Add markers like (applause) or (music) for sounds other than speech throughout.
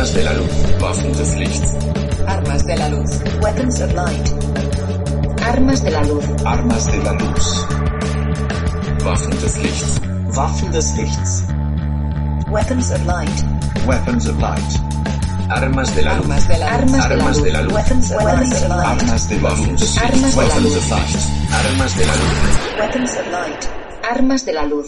Armas de la luz. Waffen des Lichts. Armas de la luz. Weapons of light. Armas de la luz. Armas de la luz. Waffen des Lichts. Waffen des Lichts. Weapons of light. Weapons of light. Armas de la luz. Armas de la luz. Armas de la luz. Weapons of light. Armas de la luz. Armas de la Weapons luz. of light. Armas de la luz. Weapons of light. Armas de la luz.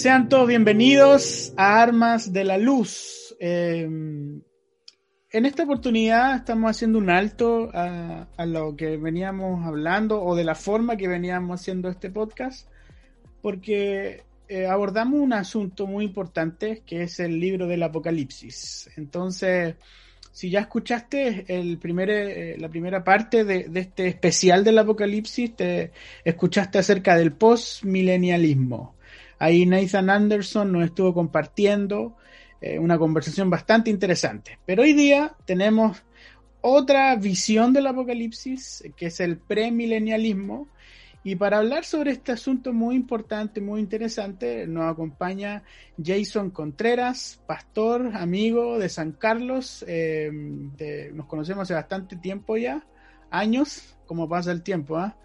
Sean todos bienvenidos a Armas de la Luz. Eh, en esta oportunidad estamos haciendo un alto a, lo que veníamos hablando o de la forma que veníamos haciendo este podcast, porque eh, abordamos un asunto muy importante que es el libro del Apocalipsis. Entonces, si ya escuchaste el primer, eh, la primera parte de, de este especial del Apocalipsis, te escuchaste acerca del postmilenialismo. Ahí Nathan Anderson nos estuvo compartiendo eh, una conversación bastante interesante. Pero hoy día tenemos otra visión del apocalipsis, que es el premilenialismo. Y para hablar sobre este asunto muy importante, muy interesante, nos acompaña Jason Contreras, pastor, amigo de San Carlos. eh, de- nos conocemos hace bastante tiempo ya, años, como pasa el tiempo, ¿ah?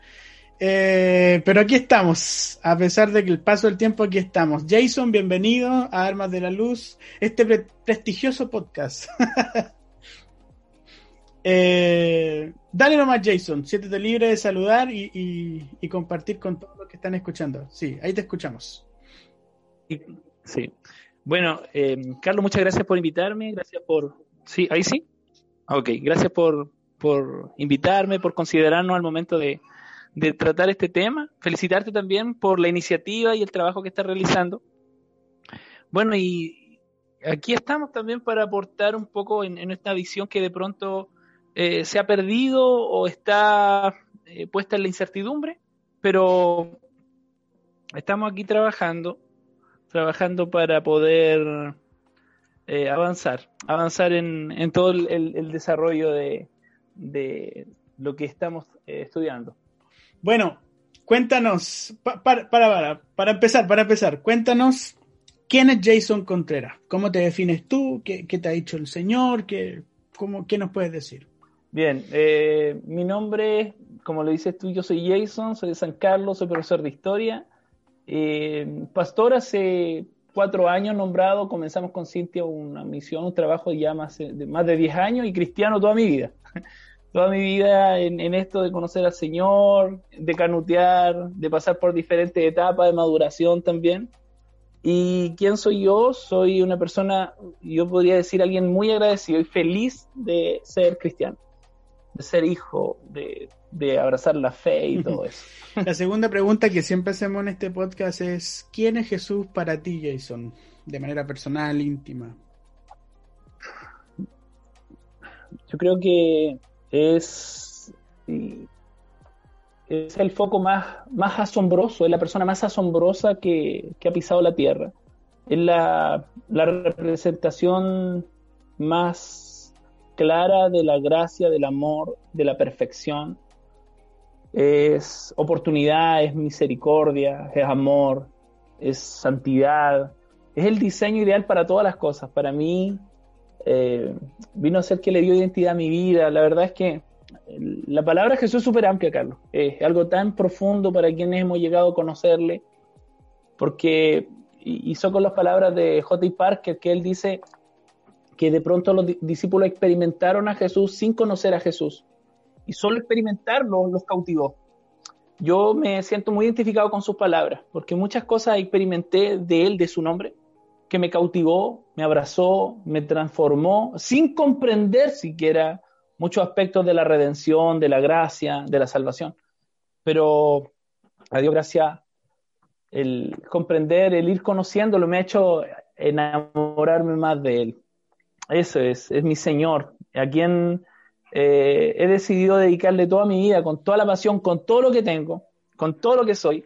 Eh, pero aquí estamos, a pesar de que el paso del tiempo, aquí estamos. Jason, bienvenido a Armas de la Luz, este pre- prestigioso podcast. (laughs) Eh, dale nomás, Jason, siéntete libre de saludar y, compartir con todos los que están escuchando. Sí, ahí te escuchamos. Sí. Bueno, eh, Carlos, muchas gracias por invitarme. Gracias por. Sí, ahí sí. Ok, gracias por, por invitarme, por considerarnos al momento de, de tratar este tema. Felicitarte también por la iniciativa y el trabajo que estás realizando. Bueno, y aquí estamos también para aportar un poco en, esta visión que de pronto eh, se ha perdido o está eh, puesta en la incertidumbre, pero estamos aquí trabajando trabajando para poder eh, avanzar, avanzar en, en todo el, desarrollo de, de lo que estamos eh, estudiando. Bueno, cuéntanos, pa- para, para, empezar, para empezar, cuéntanos quién es Jason Contreras, cómo te defines tú, qué, qué te ha dicho el Señor, qué, cómo, qué nos puedes decir. Bien, eh, mi nombre, como lo dices tú, yo soy Jason, soy de San Carlos, soy profesor de historia. Eh, pastor hace cuatro años nombrado, comenzamos con Cintia una misión, un trabajo ya más de, más de 10 años y cristiano toda mi vida. Toda mi vida en, en esto de conocer al Señor, de canutear, de pasar por diferentes etapas de maduración también. ¿Y quién soy yo? Soy una persona, yo podría decir alguien muy agradecido y feliz de ser cristiano, de ser hijo, de, de abrazar la fe y todo (laughs) eso. La segunda pregunta que siempre hacemos en este podcast es, ¿quién es Jesús para ti, Jason? De manera personal, íntima. Yo creo que es, es el foco más, más asombroso, es la persona más asombrosa que, que ha pisado la tierra. Es la, la representación más clara de la gracia, del amor, de la perfección. Es oportunidad, es misericordia, es amor, es santidad. Es el diseño ideal para todas las cosas. Para mí, eh, vino a ser que le dio identidad a mi vida. La verdad es que la palabra Jesús es súper amplia, Carlos. Es algo tan profundo para quienes hemos llegado a conocerle, porque hizo con las palabras de J. Parker, que él dice que de pronto los di- discípulos experimentaron a Jesús sin conocer a Jesús. Y solo experimentarlo los cautivó. Yo me siento muy identificado con sus palabras, porque muchas cosas experimenté de él, de su nombre, que me cautivó, me abrazó, me transformó, sin comprender siquiera muchos aspectos de la redención, de la gracia, de la salvación. Pero a Dios gracias, el comprender, el ir conociéndolo, me ha hecho enamorarme más de Él. Eso es, es mi Señor, a quien eh, he decidido dedicarle toda mi vida, con toda la pasión, con todo lo que tengo, con todo lo que soy.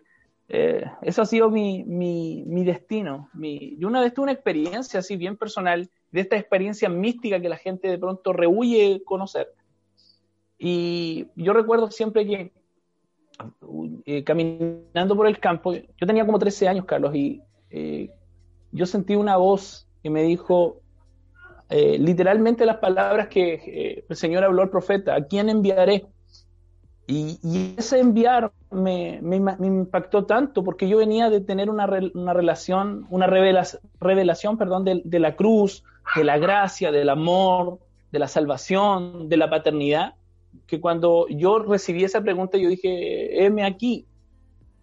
Eh, eso ha sido mi, mi, mi destino. Mi, y una vez tuve una experiencia así bien personal de esta experiencia mística que la gente de pronto rehuye conocer. Y yo recuerdo siempre que eh, caminando por el campo, yo tenía como 13 años, Carlos, y eh, yo sentí una voz que me dijo eh, literalmente las palabras que el Señor habló al profeta, ¿a quién enviaré? Y, ese enviar me, me, impactó tanto porque yo venía de tener una, una relación, una revelación perdón, de, de, la cruz, de la gracia, del amor, de la salvación, de la paternidad, que cuando yo recibí esa pregunta yo dije, heme aquí.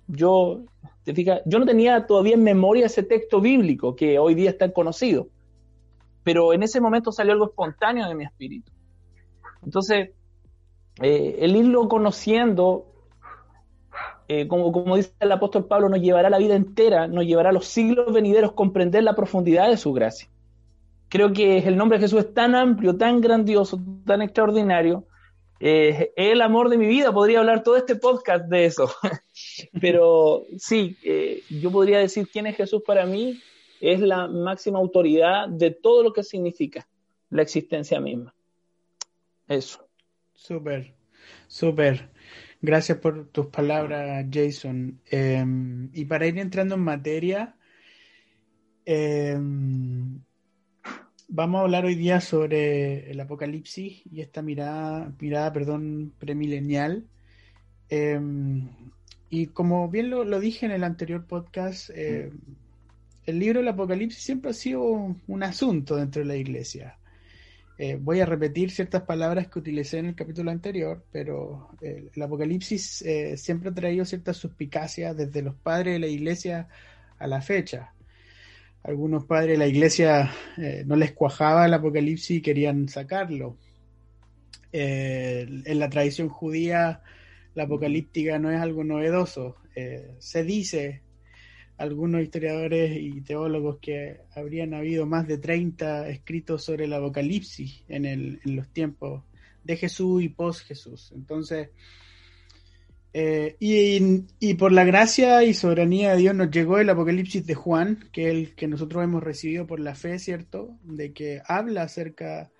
Yo, te fijas, yo no tenía todavía en memoria ese texto bíblico que hoy día es tan conocido, pero en ese momento salió algo espontáneo de mi espíritu. Entonces, eh, el irlo conociendo, eh, como, dice el apóstol Pablo, nos llevará la vida entera, nos llevará los siglos venideros comprender la profundidad de su gracia. Creo que el nombre de Jesús es tan amplio, tan grandioso, tan extraordinario. Eh, el amor de mi vida, podría hablar todo este podcast de eso. (laughs) Pero sí, yo podría decir quién es Jesús para mí, es la máxima autoridad de todo lo que significa la existencia misma. Eso. Súper, súper. Gracias por tus palabras, Jason. Em, y para ir entrando en materia, em, vamos a hablar hoy día sobre el apocalipsis y esta mirada, mirada perdón, premilenial. Em, y como bien lo, lo, dije en el anterior podcast, el libro del apocalipsis siempre ha sido un asunto dentro de la iglesia. Eh, voy a repetir ciertas palabras que utilicé en el capítulo anterior, pero eh, el Apocalipsis eh, siempre ha traído ciertas suspicacias desde los padres de la iglesia a la fecha. Algunos padres de la iglesia no les cuajaba el Apocalipsis y querían sacarlo. en la tradición judía, la apocalíptica no es algo novedoso. se dice algunos historiadores y teólogos que habrían habido más de 30 escritos sobre el Apocalipsis en, los tiempos de Jesús y post Jesús. Entonces, eh, y, y, por la gracia y soberanía de Dios nos llegó el Apocalipsis de Juan, que es el que nosotros hemos recibido por la fe, ¿cierto? De que habla acerca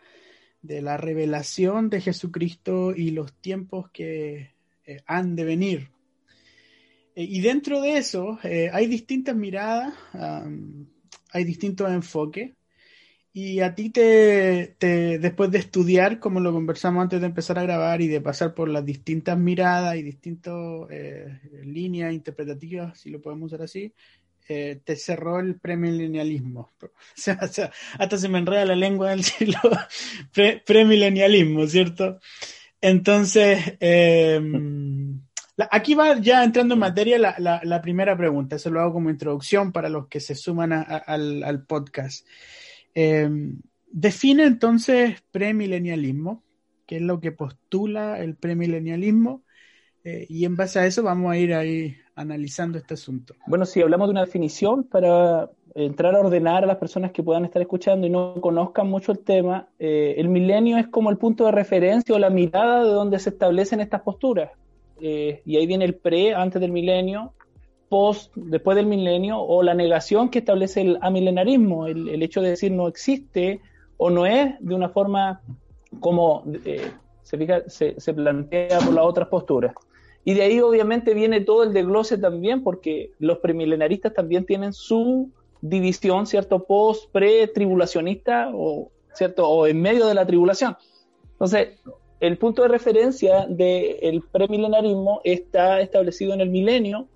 de la revelación de Jesucristo y los tiempos que eh, han de venir. Eh, y dentro de eso eh, hay distintas miradas, hay distintos enfoques. Y a ti te, después de estudiar, como lo conversamos antes de empezar a grabar y de pasar por las distintas miradas y distintas eh, líneas interpretativas, si lo podemos usar así, te cerró el premilenialismo. (laughs) O sea, hasta se me enreda la lengua del siglo (laughs) premilenialismo, ¿cierto? Entonces, (laughs) aquí va ya entrando en materia la, primera pregunta, eso lo hago como introducción para los que se suman al, podcast. Em, define entonces premilenialismo, qué es lo que postula el premilenialismo, eh, y en base a eso vamos a ir ahí analizando este asunto. Bueno, si hablamos de una definición para entrar a ordenar a las personas que puedan estar escuchando y no conozcan mucho el tema, eh, el milenio es como el punto de referencia o la mirada de donde se establecen estas posturas. Eh, y ahí viene el pre, antes del milenio, post, después del milenio, o la negación que establece el amilenarismo, el, hecho de decir no existe o no es de una forma como eh, se, se, plantea por las otras posturas. Y de ahí obviamente viene todo el desglose también, porque los premilenaristas también tienen su división, ¿cierto? Post, pre, tribulacionista, o, ¿cierto? O en medio de la tribulación. Entonces, el punto de referencia del premilenarismo está establecido en el milenio,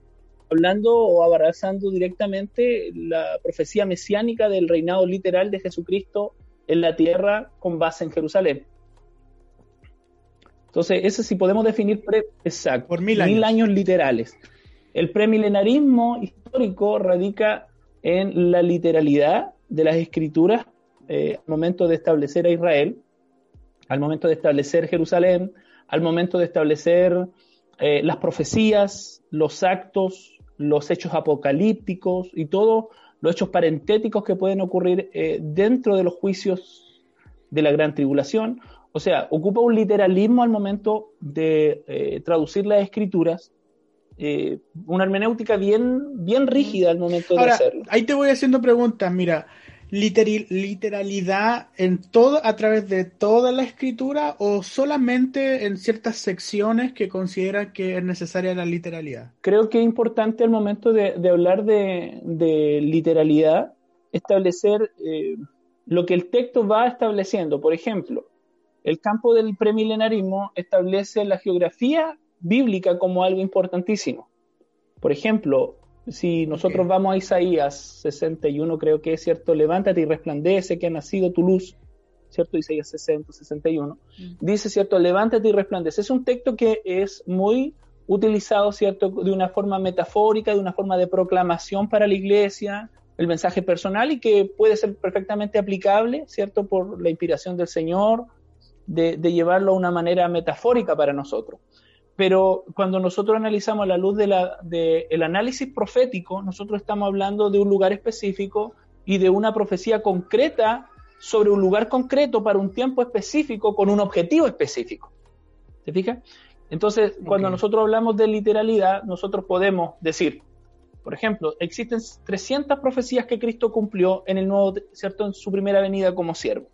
hablando o abrazando directamente la profecía mesiánica del reinado literal de Jesucristo en la tierra con base en Jerusalén. Entonces, eso sí podemos definir exacto, por mil años. literales. El premilenarismo histórico radica en la literalidad de las escrituras eh, al momento de establecer a Israel al momento de establecer Jerusalén, al momento de establecer eh, las profecías, los actos, los hechos apocalípticos y todos los hechos parentéticos que pueden ocurrir eh, dentro de los juicios de la gran tribulación. O sea, ocupa un literalismo al momento de eh, traducir las escrituras, una hermenéutica bien, bien rígida al momento de hacerlo. Ahí te voy haciendo preguntas, mira. Literalidad en todo, a través de toda la escritura o solamente en ciertas secciones que considera que es necesaria la literalidad? Creo que es importante al momento de, hablar de, literalidad establecer eh, lo que el texto va estableciendo. Por ejemplo, el campo del premilenarismo establece la geografía bíblica como algo importantísimo. Por ejemplo, si nosotros vamos a Isaías 61, creo que es cierto, levántate y resplandece que ha nacido tu luz, ¿cierto? Isaías 60, 61, mm. dice, ¿cierto? Levántate y resplandece. Es un texto que es muy utilizado, ¿cierto? De una forma metafórica, de una forma de proclamación para la iglesia, el mensaje personal y que puede ser perfectamente aplicable, ¿cierto? Por la inspiración del Señor, de, de llevarlo a una manera metafórica para nosotros pero cuando nosotros analizamos la luz del de análisis profético, nosotros estamos hablando de un lugar específico y de una profecía concreta sobre un lugar concreto para un tiempo específico con un objetivo específico. ¿Se fija? Entonces, cuando nosotros hablamos de literalidad, nosotros podemos decir, por ejemplo, existen 300 profecías que Cristo cumplió en el nuevo, ¿cierto? En su primera venida como siervo.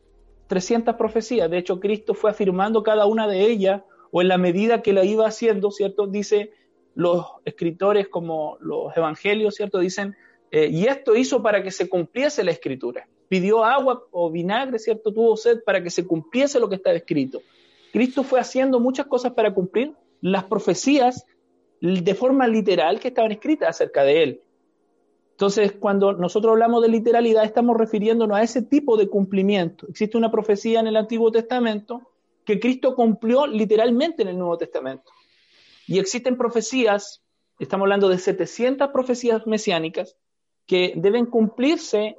300 profecías. De hecho, Cristo fue afirmando cada una de ellas o en la medida que la iba haciendo, ¿cierto? Dice los escritores como los evangelios, ¿cierto? Dicen, eh, y esto hizo para que se cumpliese la escritura. Pidió agua o vinagre, ¿cierto? Tuvo sed para que se cumpliese lo que estaba escrito. Cristo fue haciendo muchas cosas para cumplir las profecías de forma literal que estaban escritas acerca de él. Entonces, cuando nosotros hablamos de literalidad, estamos refiriéndonos a ese tipo de cumplimiento. Existe una profecía en el Antiguo Testamento que Cristo cumplió literalmente en el Nuevo Testamento. Y existen profecías, estamos hablando de 700 profecías mesiánicas, que deben cumplirse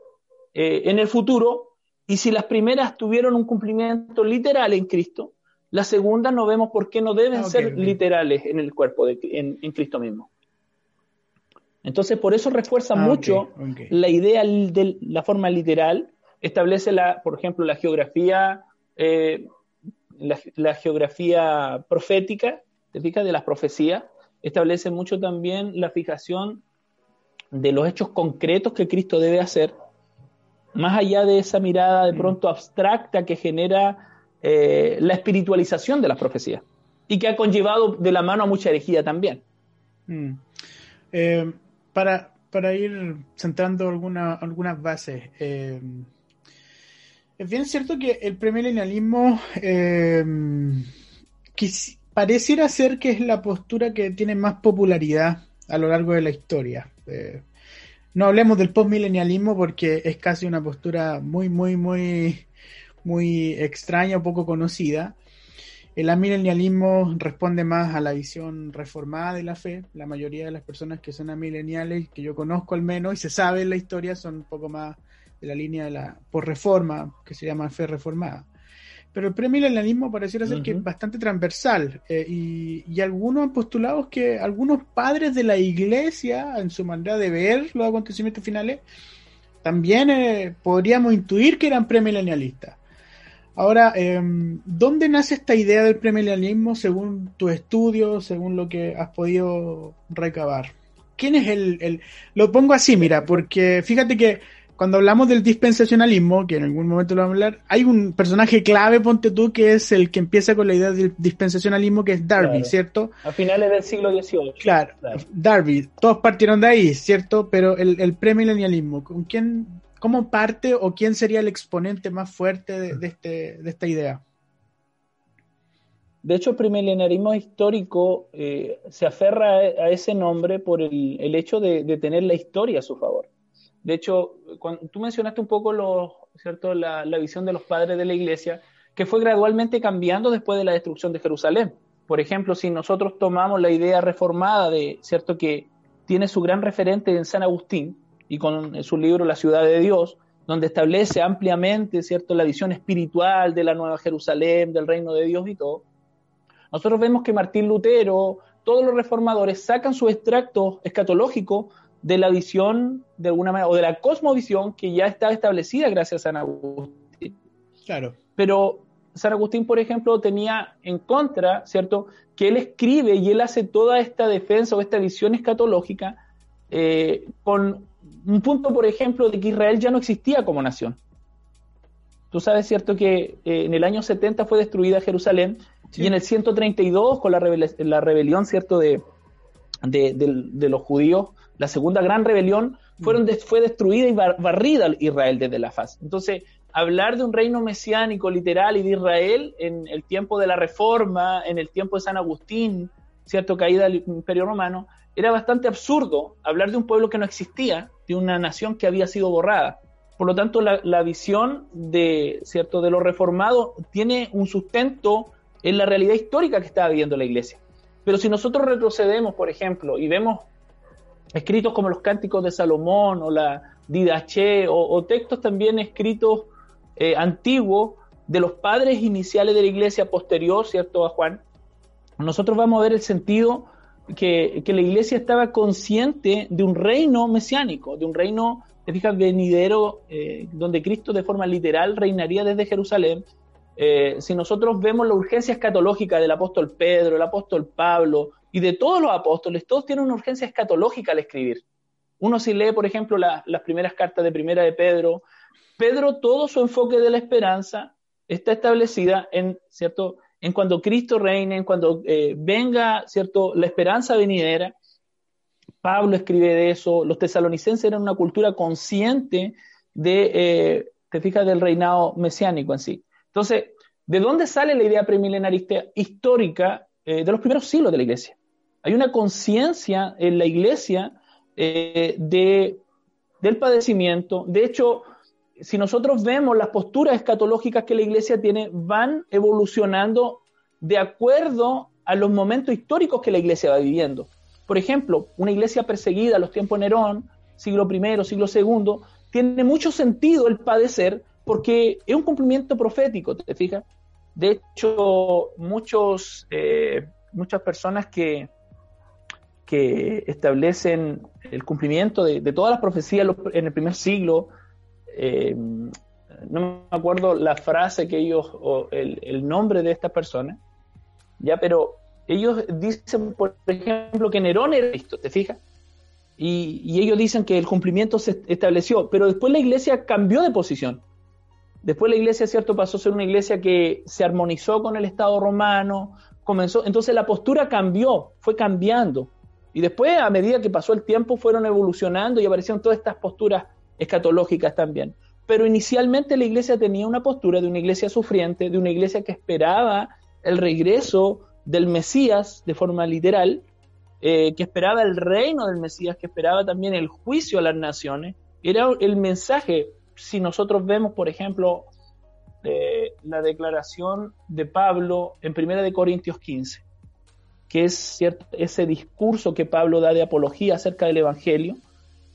eh, en el futuro, y si las primeras tuvieron un cumplimiento literal en Cristo, las segundas no vemos por qué no deben ser literales en el cuerpo, de, en, Cristo mismo. Entonces, por eso refuerza ah, mucho la idea de la forma literal, establece, la, por ejemplo, la geografía eh, la, geografía profética, ¿te fijas? De las profecías, establece mucho también la fijación de los hechos concretos que Cristo debe hacer, más allá de esa mirada de mm. pronto abstracta que genera eh, la espiritualización de las profecías y que ha conllevado de la mano a mucha herejía también. Mm. Eh, para, para, ir centrando alguna, algunas bases, eh, es bien cierto que el premilenialismo eh, pareciera ser que es la postura que tiene más popularidad a lo largo de la historia. Eh, no hablemos del postmilenialismo porque es casi una postura muy, muy, muy, muy extraña o poco conocida. El amilenialismo responde más a la visión reformada de la fe. La mayoría de las personas que son amileniales, que yo conozco al menos, y se sabe en la historia, son un poco más de la línea de la por reforma, que se llama fe reformada. Pero el premilenialismo pareciera ser que es bastante transversal eh, y, algunos han postulado que algunos padres de la iglesia, en su manera de ver los acontecimientos finales, también eh, podríamos intuir que eran premilenialistas. Ahora, em, ¿dónde nace esta idea del premilenialismo según tu estudio, según lo que has podido recabar? ¿Quién es el, el, Lo pongo así, mira, porque fíjate que cuando hablamos del dispensacionalismo, que en algún momento lo vamos a hablar, hay un personaje clave, ponte tú, que es el que empieza con la idea del dispensacionalismo, que es Darby, ¿cierto? A finales del siglo XVIII. Claro, Darby, todos partieron de ahí, ¿cierto? Pero el, el premilenialismo, ¿con quién, cómo parte o quién sería el exponente más fuerte de, este, de esta idea? De hecho, el premilenialismo histórico eh, se aferra a, ese nombre por el, el hecho de, de tener la historia a su favor. De hecho, cuando, tú mencionaste un poco ¿cierto? La, visión de los padres de la iglesia, que fue gradualmente cambiando después de la destrucción de Jerusalén. Por ejemplo, si nosotros tomamos la idea reformada de, ¿cierto? Que tiene su gran referente en San Agustín y con su libro La ciudad de Dios, donde establece ampliamente, ¿cierto? La visión espiritual de la Nueva Jerusalén, del reino de Dios y todo. Nosotros vemos que Martín Lutero, todos los reformadores sacan su extracto escatológico de la visión, de alguna manera, o de la cosmovisión que ya estaba establecida gracias a San Agustín. Claro. Pero San Agustín, por ejemplo, tenía en contra, ¿cierto?, que él escribe y él hace toda esta defensa o esta visión escatológica eh, con un punto, por ejemplo, de que Israel ya no existía como nación. Tú sabes, ¿cierto?, que eh, en el año 70 fue destruida Jerusalén y en el 132, con la, la rebelión, ¿cierto?, de, de, los judíos, la segunda gran rebelión, fueron mm. fue destruida y barrida Israel desde la faz. Entonces, hablar de un reino mesiánico literal y de Israel en el tiempo de la Reforma, en el tiempo de San Agustín, cierto, caída del Imperio Romano, era bastante absurdo hablar de un pueblo que no existía, de una nación que había sido borrada. Por lo tanto, la, visión de, cierto, de lo reformado tiene un sustento en la realidad histórica que estaba viviendo la iglesia. Pero si nosotros retrocedemos, por ejemplo, y vemos escritos como los Cánticos de Salomón o la Didache o, textos también escritos eh, antiguo de los padres iniciales de la iglesia posterior, ¿cierto? A Juan, nosotros vamos a ver el sentido que, la iglesia estaba consciente de un reino mesiánico, de un reino, te venidero, eh, donde Cristo de forma literal reinaría desde Jerusalén. Eh, si nosotros vemos la urgencia escatológica del apóstol Pedro, el apóstol Pablo y de todos los apóstoles, todos tienen una urgencia escatológica al escribir. Uno si lee, por ejemplo, las primeras cartas de Primera de Pedro, Pedro, todo su enfoque de la esperanza está establecida en, ¿cierto? En cuando Cristo reine, en cuando eh, venga, ¿cierto? La esperanza venidera. Pablo escribe de eso. Los tesalonicenses eran una cultura consciente de, eh, te fijas, del reinado mesiánico en sí. Entonces, ¿de dónde sale la idea premilenarista histórica eh, de los primeros siglos de la iglesia? Hay una conciencia en la iglesia de, del padecimiento. De hecho, si nosotros vemos las posturas escatológicas que la iglesia tiene, van evolucionando de acuerdo a los momentos históricos que la iglesia va viviendo. Por ejemplo, una iglesia perseguida a los tiempos de Nerón, siglo I, siglo II, tiene mucho sentido el padecer porque es un cumplimiento profético, ¿te fijas? De hecho, muchos, eh, muchas personas que, que establecen el cumplimiento de, todas las profecías en el primer siglo, eh, no me acuerdo la frase que ellos, o el, nombre de esta persona, ya, pero ellos dicen, por ejemplo, que Nerón era Cristo, ¿te fijas? Y, ellos dicen que el cumplimiento se estableció, pero después la iglesia cambió de posición. Después la iglesia, cierto, pasó a ser una iglesia que se armonizó con el Estado romano, comenzó, entonces la postura cambió, fue cambiando. Y después, a medida que pasó el tiempo, fueron evolucionando y aparecieron todas estas posturas escatológicas también. Pero inicialmente la iglesia tenía una postura de una iglesia sufriente, de una iglesia que esperaba el regreso del Mesías de forma literal, eh, que esperaba el reino del Mesías, que esperaba también el juicio a las naciones. Era el mensaje, si nosotros vemos, por ejemplo, eh, la declaración de Pablo en 1 de Corintios 15, que es cierto, ese discurso que Pablo da de apología acerca del Evangelio,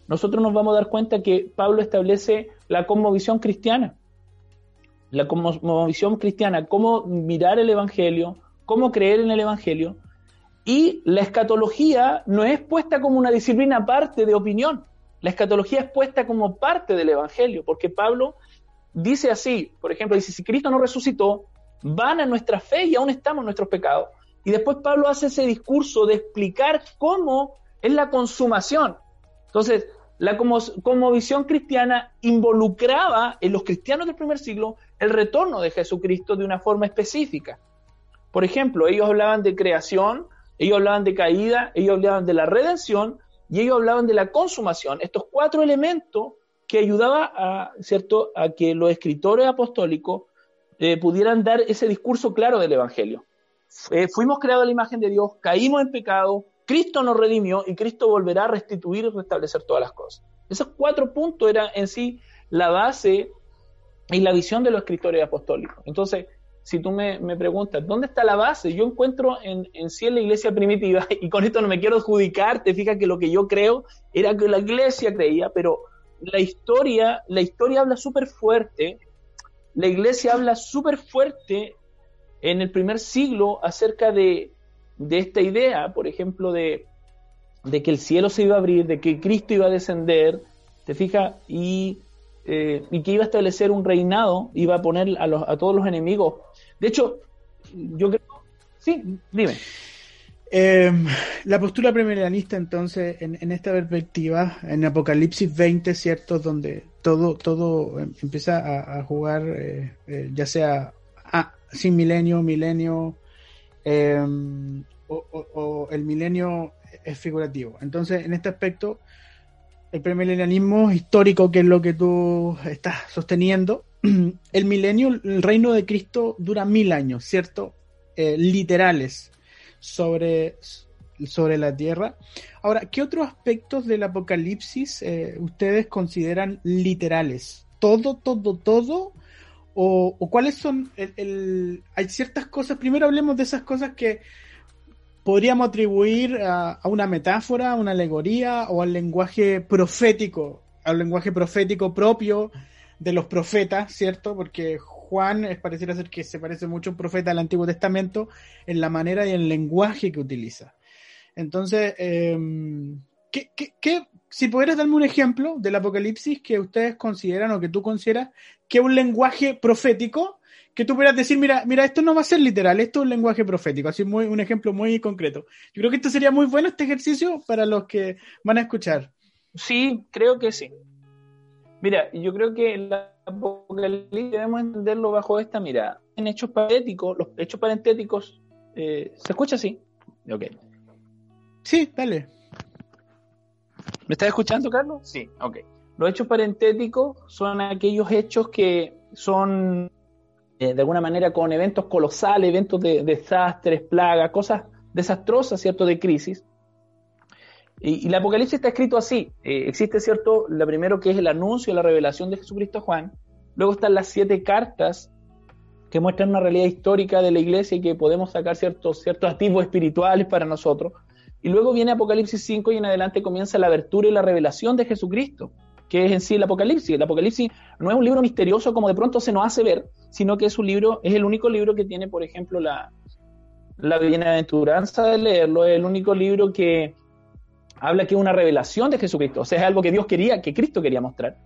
nosotros nos vamos a dar cuenta que Pablo establece la cosmovisión cristiana. La cosmovisión cristiana, cómo mirar el Evangelio, cómo creer en el Evangelio. Y la escatología no es puesta como una disciplina aparte de opinión. La escatología es puesta como parte del Evangelio, porque Pablo dice así, por ejemplo, dice, si Cristo no resucitó, van a nuestra fe y aún estamos en nuestros pecados. Y después Pablo hace ese discurso de explicar cómo es la consumación. Entonces, la como, visión cristiana involucraba en los cristianos del primer siglo el retorno de Jesucristo de una forma específica. Por ejemplo, ellos hablaban de creación, ellos hablaban de caída, ellos hablaban de la redención y ellos hablaban de la consumación. Estos cuatro elementos que ayudaban a, ¿cierto? a que los escritores apostólicos eh, pudieran dar ese discurso claro del Evangelio. Fuimos creados a la imagen de Dios, caímos en pecado, Cristo nos redimió y Cristo volverá a restituir y restablecer todas las cosas. Esos cuatro puntos eran en sí la base y la visión de los escritores apostólicos. Entonces, si tú me, preguntas, ¿dónde está la base? Yo encuentro en, en, sí en la iglesia primitiva, (laughs) y con esto no me quiero adjudicar, te fijas que lo que yo creo era que la iglesia creía, pero la historia, la historia habla súper fuerte, la iglesia habla súper fuerte en el primer siglo acerca de, de esta idea, por ejemplo, de, que el cielo se iba a abrir, de que Cristo iba a descender, ¿te fijas? Y, eh, y que iba a establecer un reinado, iba a poner a, a todos los enemigos. De hecho, yo creo... Sí, dime. Em, la postura premilenialista, entonces, en, esta perspectiva, en Apocalipsis 20, ¿cierto? Donde todo, todo em, empieza a, jugar, eh, eh, ya sea sin milenio, milenio, em, o, el milenio es figurativo. Entonces, en este aspecto, el premilenialismo histórico, que es lo que tú estás sosteniendo, (clears throat) el milenio, el reino de Cristo dura mil años, ¿cierto? Eh, literales sobre, sobre la tierra. Ahora, ¿qué otros aspectos del apocalipsis eh, ustedes consideran literales? ¿Todo, todo, todo? ¿O, cuáles son el, Hay ciertas cosas, primero hablemos de esas cosas que podríamos atribuir a, una metáfora, a una alegoría o al lenguaje profético, al lenguaje profético propio de los profetas, ¿cierto? Porque Juan es, pareciera ser que se parece mucho a un profeta del Antiguo Testamento en la manera y el lenguaje que utiliza. Entonces, em, ¿qué, si pudieras darme un ejemplo del Apocalipsis que ustedes consideran o que tú consideras que un lenguaje profético, que tú pudieras decir, mira, mira, esto no va a ser literal, esto es un lenguaje profético, así muy, un ejemplo muy concreto. Yo creo que esto sería muy bueno, este ejercicio, para los que van a escuchar. Sí, creo que sí. Mira, yo creo que la apocalipsis debemos entenderlo bajo esta mirada. En hechos parentéticos, los hechos parentéticos, eh, ¿se escucha así? Ok. Sí, dale. ¿Me estás escuchando, Carlos? Sí, ok. Los hechos parentéticos son aquellos hechos que son, eh, de alguna manera, con eventos colosales, eventos de desastres, plagas, cosas desastrosas, ¿cierto?, de crisis, y, el Apocalipsis está escrito así. Eh, existe, ¿cierto? Lo primero que es el anuncio, la revelación de Jesucristo Juan. Luego están las siete cartas que muestran una realidad histórica de la iglesia y que podemos sacar ciertos, ciertos activos espirituales para nosotros. Y luego viene Apocalipsis 5 y en adelante comienza la abertura y la revelación de Jesucristo, que es en sí el Apocalipsis. El Apocalipsis no es un libro misterioso como de pronto se nos hace ver, sino que es un libro, es el único libro que tiene, por ejemplo, la, la bienaventuranza de leerlo, es el único libro que, habla que es una revelación de Jesucristo, o sea, es algo que Dios quería, que Cristo quería mostrar.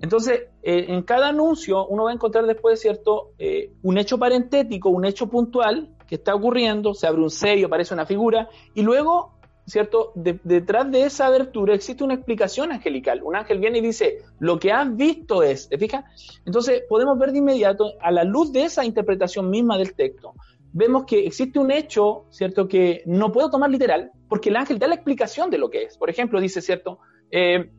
Entonces, eh, en cada anuncio uno va a encontrar después, ¿cierto?, eh, un hecho parentético, un hecho puntual que está ocurriendo, se abre un sello, aparece una figura, y luego, ¿cierto?, detrás de esa abertura existe una explicación angelical. Un ángel viene y dice, lo que has visto es, ¿te fijas? Entonces, podemos ver de inmediato, a la luz de esa interpretación misma del texto, vemos que existe un hecho, ¿cierto?, que no puedo tomar literal, porque el ángel da la explicación de lo que es. Por ejemplo, dice, ¿cierto?, eh,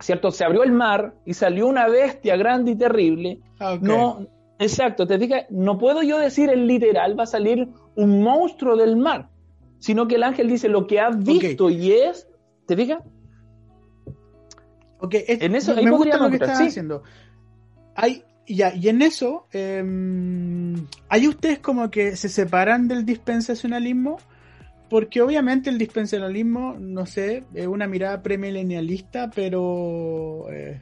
¿cierto? Se abrió el mar y salió una bestia grande y terrible. Ah, no, exacto, te fijas, no puedo yo decir en literal va a salir un monstruo del mar, sino que el ángel dice lo que has visto y es, ¿te fijas? Ok, en eso me gusta lo que estás haciendo. Hay, ya, y en eso, em, ¿hay ustedes como que se separan del dispensacionalismo? Porque obviamente el dispensacionalismo, no sé, es una mirada premilenialista, pero eh,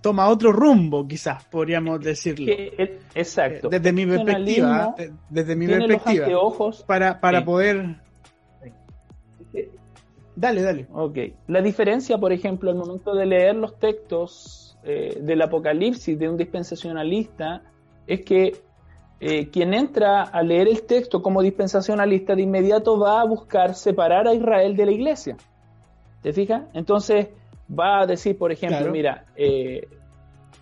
toma otro rumbo, quizás, podríamos decirlo. Exacto. Eh, desde mi perspectiva, desde mi perspectiva, para, para poder... Dale, dale. Ok. La diferencia, por ejemplo, al momento de leer los textos eh, del Apocalipsis de un dispensacionalista es que eh, quien entra a leer el texto como dispensacionalista de inmediato va a buscar separar a Israel de la iglesia. ¿Te fijas? Entonces va a decir, por ejemplo, mira, eh,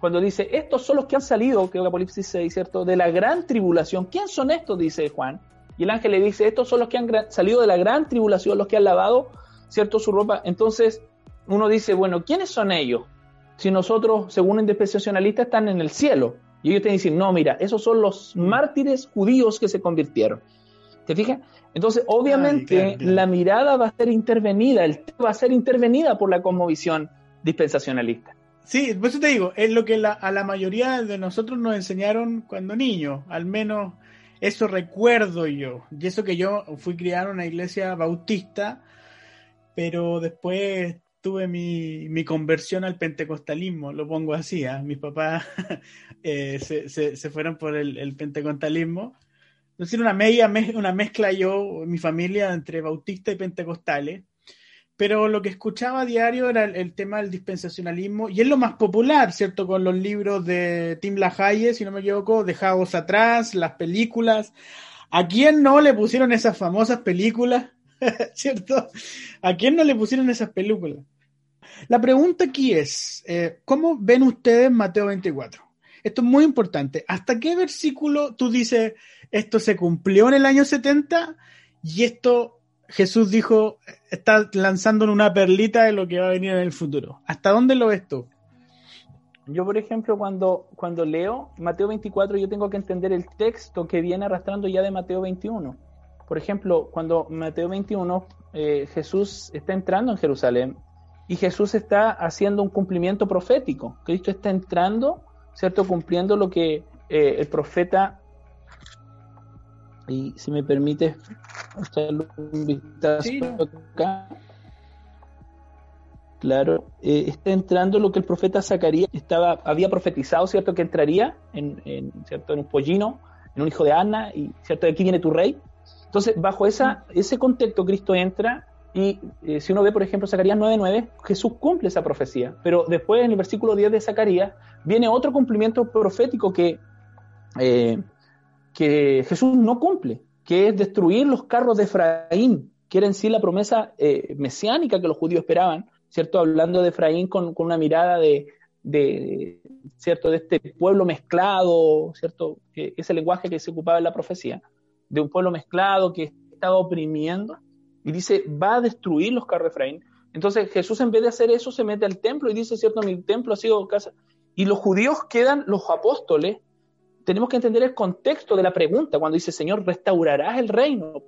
cuando dice, estos son los que han salido, que es Apocalipsis 6, ¿cierto? De la gran tribulación. ¿Quién son estos? Dice Juan. Y el ángel le dice, estos son los que han salido de la gran tribulación, los que han lavado, ¿cierto? Su ropa. Entonces uno dice, bueno, ¿quiénes son ellos? si nosotros, según un dispensacionalista, están en el cielo? Y ellos te dicen, no, mira, esos son los mártires judíos que se convirtieron. ¿Te fijas? Entonces, obviamente, la mirada va a ser intervenida, el va a ser intervenida por la conmovisión dispensacionalista. Sí, por eso te digo, es lo que a la mayoría de nosotros nos enseñaron cuando niños, al menos eso recuerdo yo. Y eso que yo fui criado en una iglesia bautista, pero después tuve mi, mi, conversión al pentecostalismo, lo pongo así, ¿eh? mis papás (laughs) eh, se, se, fueron por el, el pentecostalismo. Es decir, una, media, una mezcla yo, mi familia, entre bautista y pentecostales. Pero lo que escuchaba a diario era el, tema del dispensacionalismo, y es lo más popular, ¿cierto? Con los libros de Tim LaHaye, si no me equivoco, Dejados atrás, las películas. ¿A quién no le pusieron esas famosas películas? (laughs) ¿cierto? ¿A quién no le pusieron esas películas? La pregunta aquí es, eh, ¿cómo ven ustedes Mateo 24? Esto es muy importante. ¿Hasta qué versículo tú dices, esto se cumplió en el año 70 y esto Jesús dijo, está lanzando una perlita de lo que va a venir en el futuro? ¿Hasta dónde lo ves tú? Yo, por ejemplo, cuando, cuando leo Mateo 24, yo tengo que entender el texto que viene arrastrando ya de Mateo 21. Por ejemplo, cuando Mateo 21, eh, Jesús está entrando en Jerusalén y Jesús está haciendo un cumplimiento profético. Cristo está entrando, ¿cierto? Cumpliendo lo que eh, el profeta, y si me permite echarle un vistazo acá. Claro, eh, está entrando lo que el profeta Zacarías estaba, había profetizado, ¿cierto? Que entraría en, en, ¿cierto? en un pollino, en un hijo de Ana, y ¿cierto? De aquí viene tu rey. Entonces, bajo esa, ese contexto, Cristo entra y eh, si uno ve, por ejemplo, Zacarías 9.9, Jesús cumple esa profecía. Pero después, en el versículo 10 de Zacarías, viene otro cumplimiento profético que, eh, que Jesús no cumple, que es destruir los carros de Efraín, que era en sí la promesa eh, mesiánica que los judíos esperaban, ¿cierto? Hablando de Efraín con, con una mirada de, de, ¿cierto? de este pueblo mezclado, ¿cierto? Que es el lenguaje que se ocupaba en la profecía de un pueblo mezclado que estaba oprimiendo, y dice, va a destruir los carros de Efraín. Entonces Jesús en vez de hacer eso se mete al templo y dice, cierto, mi templo ha sido casa. Y los judíos quedan, los apóstoles, tenemos que entender el contexto de la pregunta cuando dice, Señor, restaurarás el reino.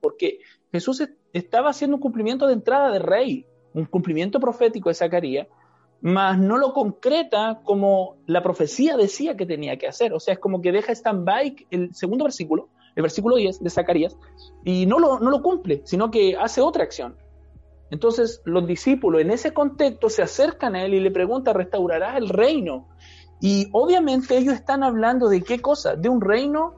Porque Jesús estaba haciendo un cumplimiento de entrada de rey, un cumplimiento profético de Zacarías, mas no lo concreta como la profecía decía que tenía que hacer. O sea, es como que deja stand-by el segundo versículo, el versículo 10 de Zacarías, y no lo, no lo cumple, sino que hace otra acción. Entonces los discípulos en ese contexto se acercan a él y le preguntan, ¿restaurarás el reino? Y obviamente ellos están hablando de qué cosa? De un reino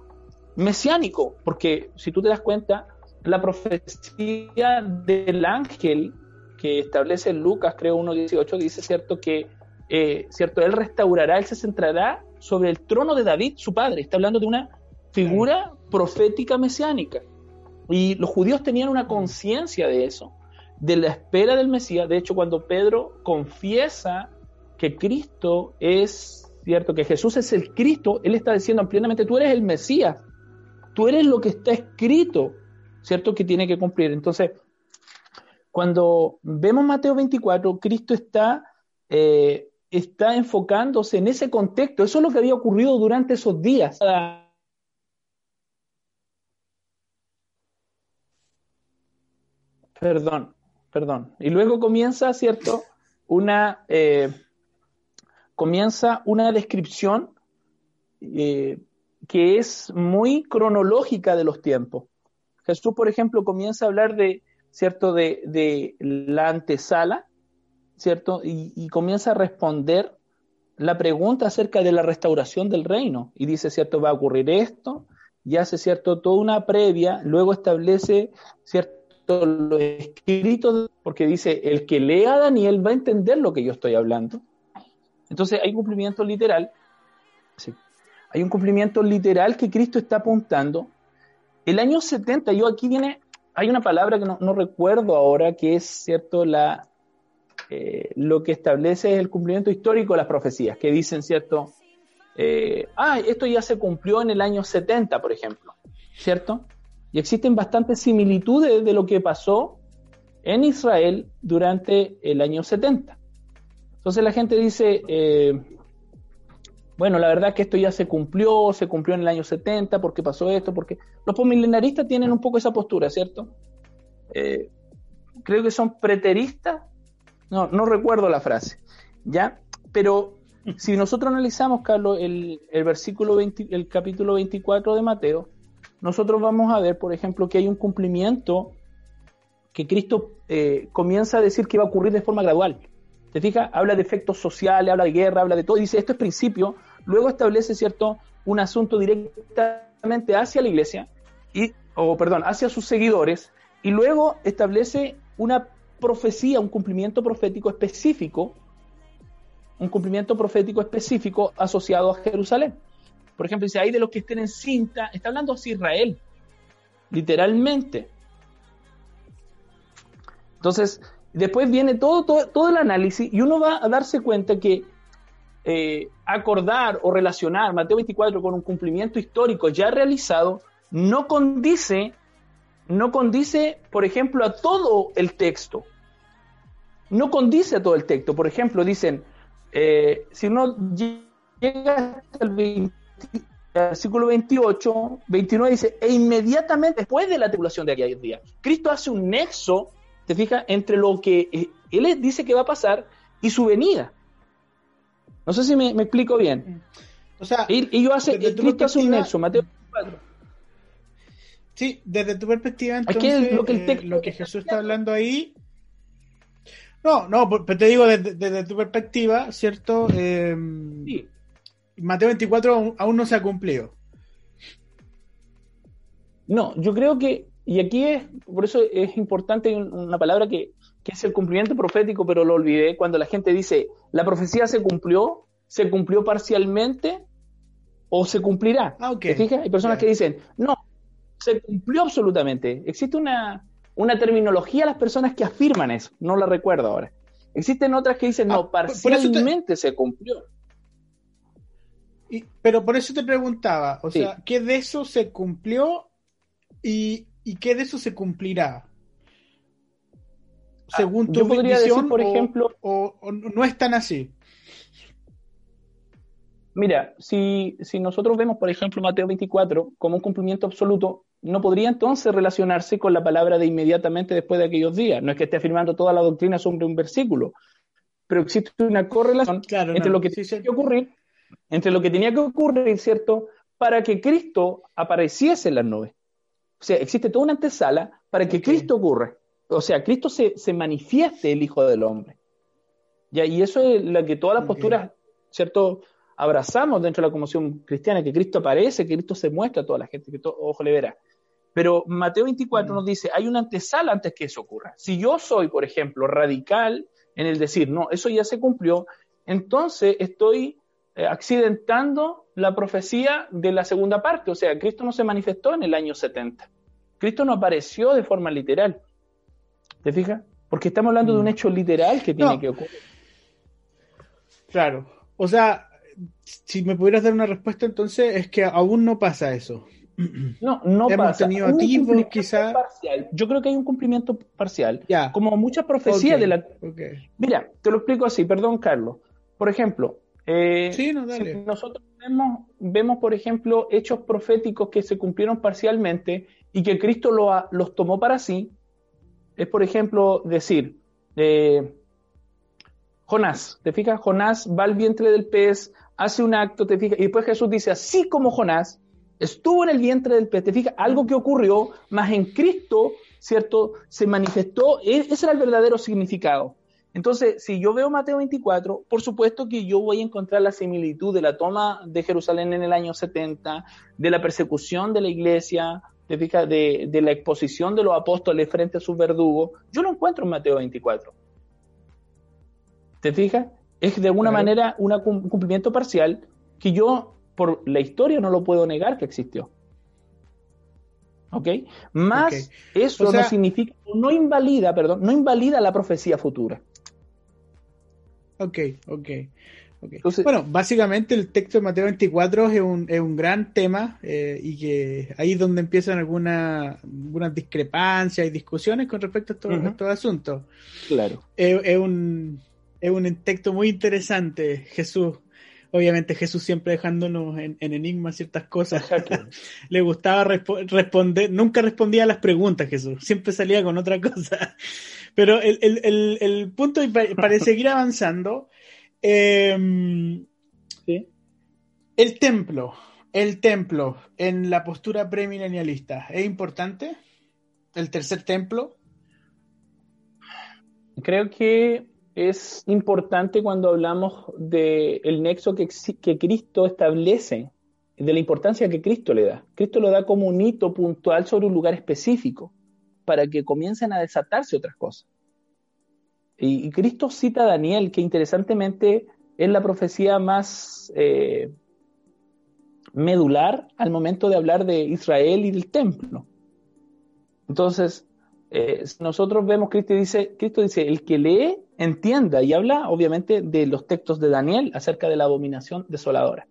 mesiánico, porque si tú te das cuenta, la profecía del ángel que establece Lucas, creo 1.18, dice, ¿cierto? Que, eh, ¿cierto? Él restaurará, él se centrará sobre el trono de David, su padre. Está hablando de una figura profética mesiánica. Y los judíos tenían una conciencia de eso, de la espera del Mesías. De hecho, cuando Pedro confiesa que Cristo es, cierto, que Jesús es el Cristo, él está diciendo ampliamente, tú eres el Mesías, tú eres lo que está escrito, cierto, que tiene que cumplir. Entonces, cuando vemos Mateo 24, Cristo está, eh, está enfocándose en ese contexto. Eso es lo que había ocurrido durante esos días. Perdón, perdón. Y luego comienza, ¿cierto? Una, eh, comienza una descripción eh, que es muy cronológica de los tiempos. Jesús, por ejemplo, comienza a hablar de, ¿cierto?, de, la antesala, ¿cierto? Y, y, comienza a responder la pregunta acerca de la restauración del reino. Y dice, ¿cierto?, va a ocurrir esto, y hace, ¿cierto?, toda una previa, luego establece, ¿cierto?, los escritos, porque dice, el que lea a Daniel va a entender lo que yo estoy hablando. Entonces hay un cumplimiento literal, sí, hay un cumplimiento literal que Cristo está apuntando. El año 70, yo aquí viene, hay una palabra que no, no recuerdo ahora, que es cierto, la, eh, lo que establece el cumplimiento histórico de las profecías, que dicen, cierto, eh, ah, esto ya se cumplió en el año 70, por ejemplo, ¿cierto? Y existen bastantes similitudes de lo que pasó en Israel durante el año 70. Entonces la gente dice, eh, bueno, la verdad es que esto ya se cumplió, se cumplió en el año 70, porque pasó esto, porque los postmilenaristas tienen un poco esa postura, ¿cierto? Eh, creo que son preteristas, no, no recuerdo la frase, ¿ya? Pero si nosotros analizamos, Carlos, el, el versículo 20, el capítulo 24 de Mateo, nosotros vamos a ver, por ejemplo, que hay un cumplimiento que Cristo eh, comienza a decir que va a ocurrir de forma gradual. ¿Te fijas? Habla de efectos sociales, habla de guerra, habla de todo, dice esto es principio, luego establece, ¿cierto?, un asunto directamente hacia la iglesia, y, o perdón, hacia sus seguidores, y luego establece una profecía, un cumplimiento profético específico, un cumplimiento profético específico asociado a Jerusalén. Por ejemplo, dice, hay de los que estén en cinta, está hablando hacia Israel, literalmente. Entonces, después viene todo, todo, todo el análisis y uno va a darse cuenta que eh, acordar o relacionar Mateo 24 con un cumplimiento histórico ya realizado no condice, no condice, por ejemplo, a todo el texto. No condice a todo el texto. Por ejemplo, dicen, eh, si uno llega hasta el versículo 28, 29 dice, e inmediatamente después de la tribulación de aquellos días, Cristo hace un nexo, te fijas, entre lo que eh, Él dice que va a pasar y su venida. No sé si me, explico bien. O sea, y, yo hace, Cristo hace un nexo, Mateo 4. Sí, desde tu perspectiva, entonces, lo, que eh, lo que Jesús está hablando ahí. No, no, pero te digo desde, tu perspectiva, ¿cierto? Eh, sí. Mateo 24 aún, no se ha cumplido. No, yo creo que, y aquí es, por eso es importante una palabra que, que es el cumplimiento profético, pero lo olvidé, cuando la gente dice, la profecía se cumplió, se cumplió parcialmente o se cumplirá. Ah, ¿Te fijas? Hay personas que dicen, no, se cumplió absolutamente. Existe una, una terminología a las personas que afirman eso, no la recuerdo ahora. Existen otras que dicen, no, ah, parcialmente se cumplió. Pero por eso te preguntaba, o sea, ¿qué de eso se cumplió y, y qué de eso se cumplirá? según tu visión, por ejemplo, o, no es tan así. Mira, si, si nosotros vemos, por ejemplo, Mateo 24 como un cumplimiento absoluto, no podría entonces relacionarse con la palabra de inmediatamente después de aquellos días. No es que esté afirmando toda la doctrina sobre un versículo, pero existe una correlación entre lo que tenía que ocurrir, entre lo que tenía que ocurrir, ¿cierto?, para que Cristo apareciese en las nubes. O sea, existe toda una antesala para que Cristo ocurra o sea, Cristo se, se manifieste el Hijo del Hombre. ¿Ya? Y eso es lo que todas las posturas, ¿cierto? Abrazamos dentro de la conmoción cristiana, que Cristo aparece, que Cristo se muestra a toda la gente, que todo ojo le verá. Pero Mateo 24 mm. nos dice, hay una antesala antes que eso ocurra. Si yo soy, por ejemplo, radical en el decir, no, eso ya se cumplió, entonces estoy accidentando la profecía de la segunda parte. O sea, Cristo no se manifestó en el año 70. Cristo no apareció de forma literal. ¿Te fijas? Porque estamos hablando de un mm. hecho literal que tiene que ocurrir. Claro. O sea, si me pudieras dar una respuesta, entonces es que aún no pasa eso. No, no Hemos pasa. tenido quizá. Parcial. Yo creo que hay un cumplimiento parcial. Como muchas profecías de la. Mira, te lo explico así, perdón, Carlos. Por ejemplo, eh, nosotros vemos, vemos, por ejemplo, hechos proféticos que se cumplieron parcialmente y que Cristo lo los tomó para sí, es, por ejemplo, decir, eh, Jonás, ¿te fijas? Jonás va al vientre del pez, hace un acto, ¿te fijas? Y después Jesús dice, así como Jonás estuvo en el vientre del pez, ¿te fijas? Algo que ocurrió, más en Cristo, ¿cierto? Se manifestó, e, ese era el verdadero significado. Entonces, si yo veo Mateo 24, por supuesto que yo voy a encontrar la similitud de la toma de Jerusalén en el año 70, de la persecución de la iglesia, ¿te fijas? De, la exposición de los apóstoles frente a sus verdugos, yo lo encuentro en Mateo 24. ¿Te fijas? Es de alguna manera un cumplimiento parcial que yo, por la historia, no lo puedo negar que existió. ¿Ok? Más eso no significa, no invalida, perdón, no invalida la profecía futura. Ok, ok bueno, básicamente el texto de Mateo 24 es un, es un gran tema eh, y que ahí es donde empiezan algunas algunas discrepancias y discusiones con respecto a estos, asuntos. Claro. es, un, es un texto muy interesante, Jesús. Obviamente Jesús siempre dejándonos en, enigma ciertas cosas. (laughs) Le gustaba responder, nunca respondía a las preguntas Jesús, siempre salía con otra cosa. (laughs) Pero el, el, el, punto, para seguir avanzando, Em, el templo, el templo en la postura premilenialista, ¿es importante? ¿El tercer templo? Creo que es importante cuando hablamos del nexo que, que Cristo establece, de la importancia que Cristo le da. Cristo lo da como un hito puntual sobre un lugar específico, para que comiencen a desatarse otras cosas. Y, Cristo cita a Daniel, que interesantemente es la profecía más eh, medular al momento de hablar de Israel y del templo. Entonces, Eh, nosotros vemos, Cristo dice, Cristo dice, el que lee, entienda, y habla obviamente de los textos de Daniel acerca de la abominación desoladora.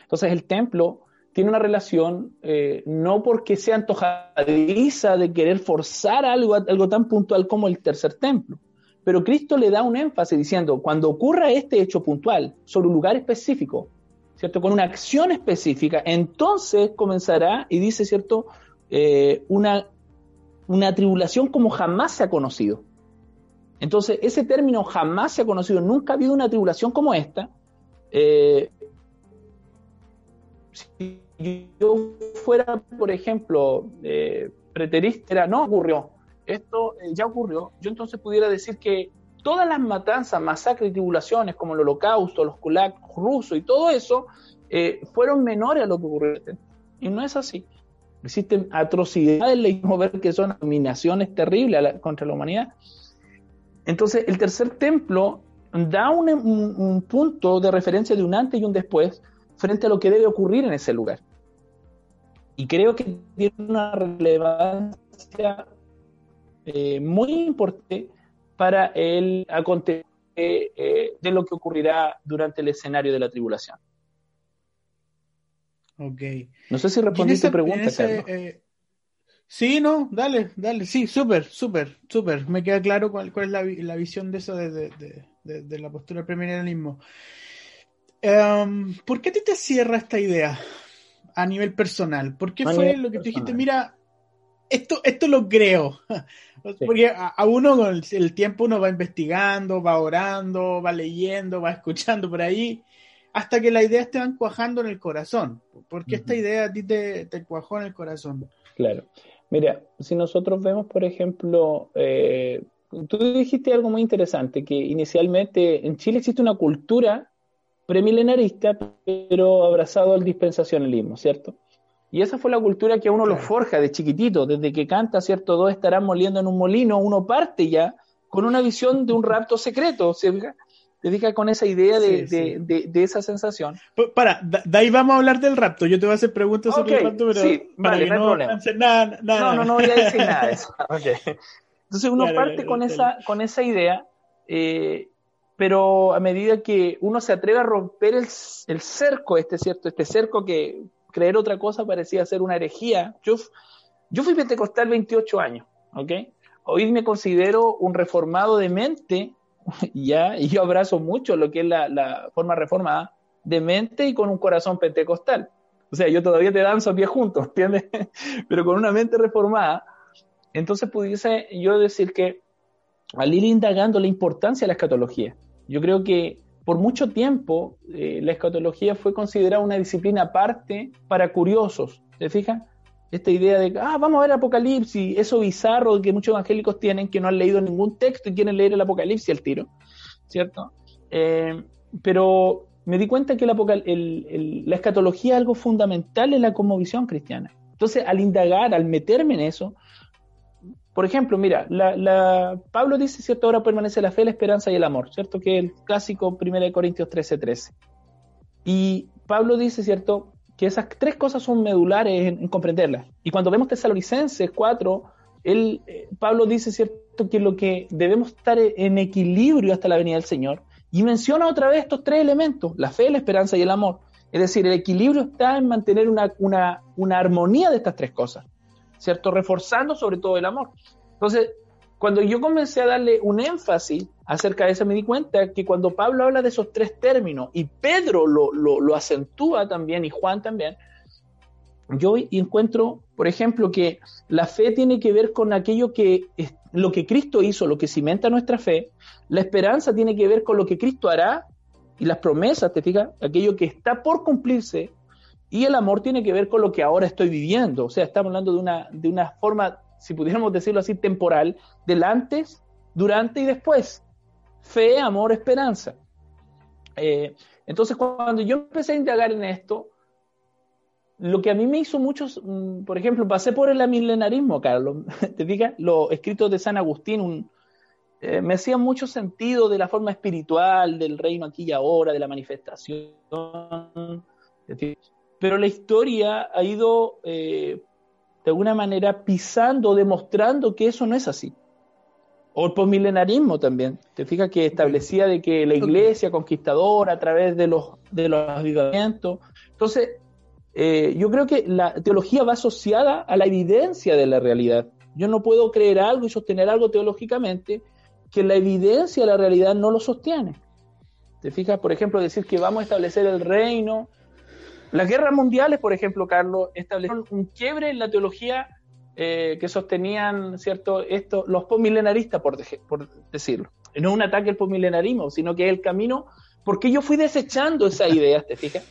Entonces el templo tiene una relación eh, no porque sea antojadiza de querer forzar algo, algo tan puntual como el tercer templo, pero Cristo le da un énfasis diciendo, cuando ocurra este hecho puntual sobre un lugar específico, ¿cierto? Con una acción específica, entonces comenzará, y dice, ¿cierto? Eh, una, una tribulación como jamás se ha conocido. Entonces, ese término jamás se ha conocido, nunca ha habido una tribulación como esta. Eh, si yo fuera, por ejemplo, eh, preterista, no ocurrió, esto eh, ya ocurrió, yo entonces pudiera decir que todas las matanzas, masacres y tribulaciones, como el holocausto, los kulak rusos y todo eso, fueron menores a lo que ocurrió. Y no es así. Existen atrocidades, leímos ver que son abominaciones terribles contra la humanidad. Entonces, el tercer templo da un, un, punto de referencia de un antes y un después frente a lo que debe ocurrir en ese lugar. Y creo que tiene una relevancia eh, muy importante para el acontecer eh, de lo que ocurrirá durante el escenario de la tribulación. Ok. No sé si respondí tu pregunta, Carlos. Eh, sí, no, dale, dale, sí, súper, súper, súper. Me queda claro cuál, cuál es la, la, visión de eso de, de, de, de la postura del premilenialismo. Um, ¿Por qué a ti te cierra esta idea a nivel personal? ¿Por qué fue lo que tú dijiste? Mira, esto, esto lo creo. Porque a, uno con el, tiempo uno va investigando, va orando, va leyendo, va escuchando por ahí, hasta que la idea te van cuajando en el corazón. ¿Por qué esta idea a ti te, te, cuajó en el corazón? Claro. Mira, si nosotros vemos, por ejemplo, eh, tú dijiste algo muy interesante, que inicialmente en Chile existe una cultura premilenarista, pero abrazado al dispensacionalismo, ¿cierto? Y esa fue la cultura que a uno lo forja de chiquitito, desde que canta, ¿cierto? Dos estarán moliendo en un molino, uno parte ya con una visión de un rapto secreto, ¿se Te fijas con esa idea de, de, de, esa sensación. Para, de ahí vamos a hablar del rapto. Yo te voy a hacer preguntas sobre el rapto, pero sí, vale, no, problema. Nada, nada. No, no, no voy a decir nada de eso. (laughs) Entonces uno parte con, esa, con esa idea eh, pero a medida que uno se atreve a romper el, el, cerco, este cierto, este cerco que creer otra cosa parecía ser una herejía. Yo, yo fui pentecostal 28 años, ¿ok? Hoy me considero un reformado de mente, (laughs) ya, y yo abrazo mucho lo que es la, la forma reformada de mente y con un corazón pentecostal. O sea, yo todavía te danzo a pie juntos, ¿entiendes? (laughs) Pero con una mente reformada. Entonces pudiese yo decir que al ir indagando la importancia de la escatología, yo creo que por mucho tiempo eh, la escatología fue considerada una disciplina aparte para curiosos. ¿Te fijas? Esta idea de ah, vamos a ver Apocalipsis, eso bizarro que muchos evangélicos tienen, que no han leído ningún texto y quieren leer el Apocalipsis al tiro, ¿cierto? Eh, pero me di cuenta que la, la escatología es algo fundamental en la cosmovisión cristiana. Entonces, al indagar, al meterme en eso, por ejemplo, mira, la, Pablo dice, ¿cierto? Ahora permanece la fe, la esperanza y el amor, ¿cierto? Que es el clásico 1 Corintios 13, 13. Y Pablo dice, ¿cierto? Que esas tres cosas son medulares en, comprenderlas. Y cuando vemos Tesalonicenses 4, él, eh, Pablo dice, ¿cierto? Que lo que debemos estar en equilibrio hasta la venida del Señor. Y menciona otra vez estos tres elementos, la fe, la esperanza y el amor. Es decir, el equilibrio está en mantener una, una, una armonía de estas tres cosas. ¿cierto? Reforzando sobre todo el amor. Entonces, cuando yo comencé a darle un énfasis acerca de eso, me di cuenta que cuando Pablo habla de esos tres términos y Pedro lo, lo, acentúa también y Juan también, yo encuentro, por ejemplo, que la fe tiene que ver con aquello que lo que Cristo hizo, lo que cimenta nuestra fe, la esperanza tiene que ver con lo que Cristo hará y las promesas, te fijas, aquello que está por cumplirse y el amor tiene que ver con lo que ahora estoy viviendo. O sea, estamos hablando de una, de una forma, si pudiéramos decirlo así, temporal, del antes, durante y después. Fe, amor, esperanza. Eh, entonces, cuando yo empecé a indagar en esto, lo que a mí me hizo muchos, mm, por ejemplo, pasé por el milenarismo, Carlos, (laughs) te diga, los escritos de San Agustín, eh, me hacían mucho sentido de la forma espiritual, del reino aquí y ahora, de la manifestación pero la historia ha ido eh, de alguna manera pisando, demostrando que eso no es así. O el posmilenarismo también. Te fijas que establecía de que la iglesia conquistadora a través de los, de los avivamientos. Entonces, eh, yo creo que la teología va asociada a la evidencia de la realidad. Yo no puedo creer algo y sostener algo teológicamente que la evidencia de la realidad no lo sostiene. ¿Te fijas? Por ejemplo, decir que vamos a establecer el reino. Las guerras mundiales, por ejemplo, Carlos, establecieron un quiebre en la teología eh, que sostenían cierto esto los postmilenaristas, por, por decirlo. No es un ataque al postmilenarismo, sino que es el camino, porque yo fui desechando esas (laughs) ideas, ¿te fijas?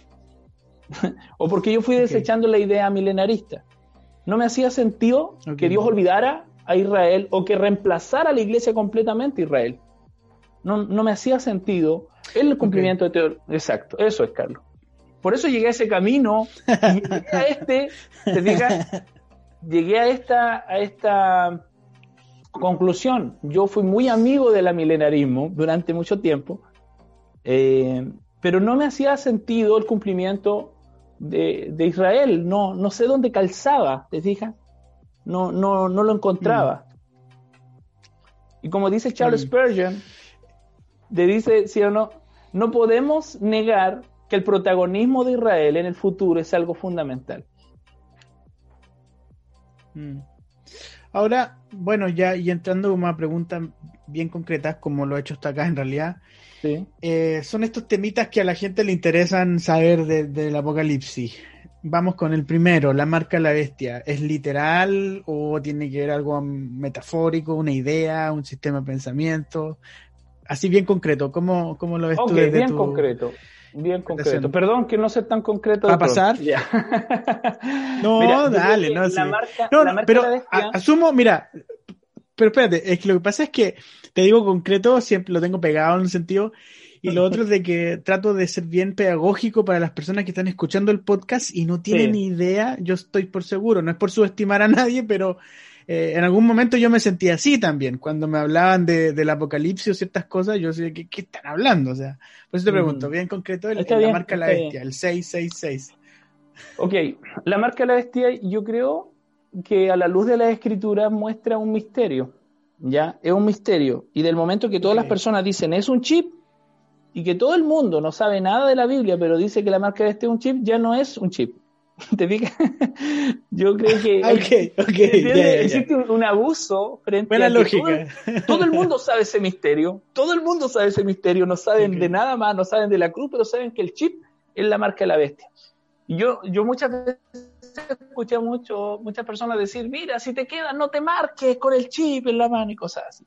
(laughs) o porque yo fui desechando la idea milenarista. No me hacía sentido que Dios olvidara a Israel o que reemplazara a la iglesia completamente a Israel. No, no me hacía sentido el cumplimiento de teoría. Exacto, eso es, Carlos. Por eso llegué a ese camino y llegué (laughs) a este, ¿te fijas? Llegué a esta, a esta conclusión. Yo fui muy amigo del milenarismo durante mucho tiempo, eh, pero no me hacía sentido el cumplimiento de, Israel. No, no sé dónde calzaba, ¿te fijas? No, no, no lo encontraba. Mm. Y como dice Charles mm. Spurgeon, le dice, sí o no, no podemos negar que el protagonismo de Israel en el futuro es algo fundamental. Mm. Ahora, bueno, ya y entrando a preguntas bien concretas, como lo he hecho hasta acá en realidad, eh, son estos temitas que a la gente le interesan saber del apocalipsis. Vamos con el primero, la marca de la bestia. ¿Es literal o tiene que ver algo metafórico, una idea, un sistema de pensamiento? Así bien concreto, ¿cómo, cómo lo ves tú desde bien concreto bien concreto. Perdón que no sea tan concreto. ¿Va a pasar? (laughs) (laughs) no, dale, no, sí. no, pero asumo, mira, pero espérate, es que lo que pasa es que te digo concreto, siempre lo tengo pegado en un sentido, y lo otro es de que trato de ser bien pedagógico para las personas que están escuchando el podcast y no tienen ni idea, yo estoy por seguro, no es por subestimar a nadie, pero eh, en algún momento yo me sentía así también, cuando me hablaban de, del apocalipsis o ciertas cosas, yo decía, ¿qué, ¿qué, están hablando? O sea, por eso te pregunto, mm. bien concreto, el, la marca La Bestia, el 666. Ok, la marca La Bestia yo creo que a la luz de la escritura muestra un misterio, ¿ya? Es un misterio. Y del momento que todas las personas dicen, es un chip, y que todo el mundo no sabe nada de la Biblia, pero dice que la marca de este es un chip, ya no es un chip. (laughs) ¿Te fijas? Yo creo que (laughs) existe un abuso frente a lógica. Todo, el mundo sabe ese misterio, todo el mundo sabe ese misterio, no saben de nada más, no saben de la cruz, pero saben que el chip es la marca de la bestia. Y yo, yo muchas veces escuché mucho, muchas personas decir, mira, si te quedas, no te marques con el chip en la mano y cosas así.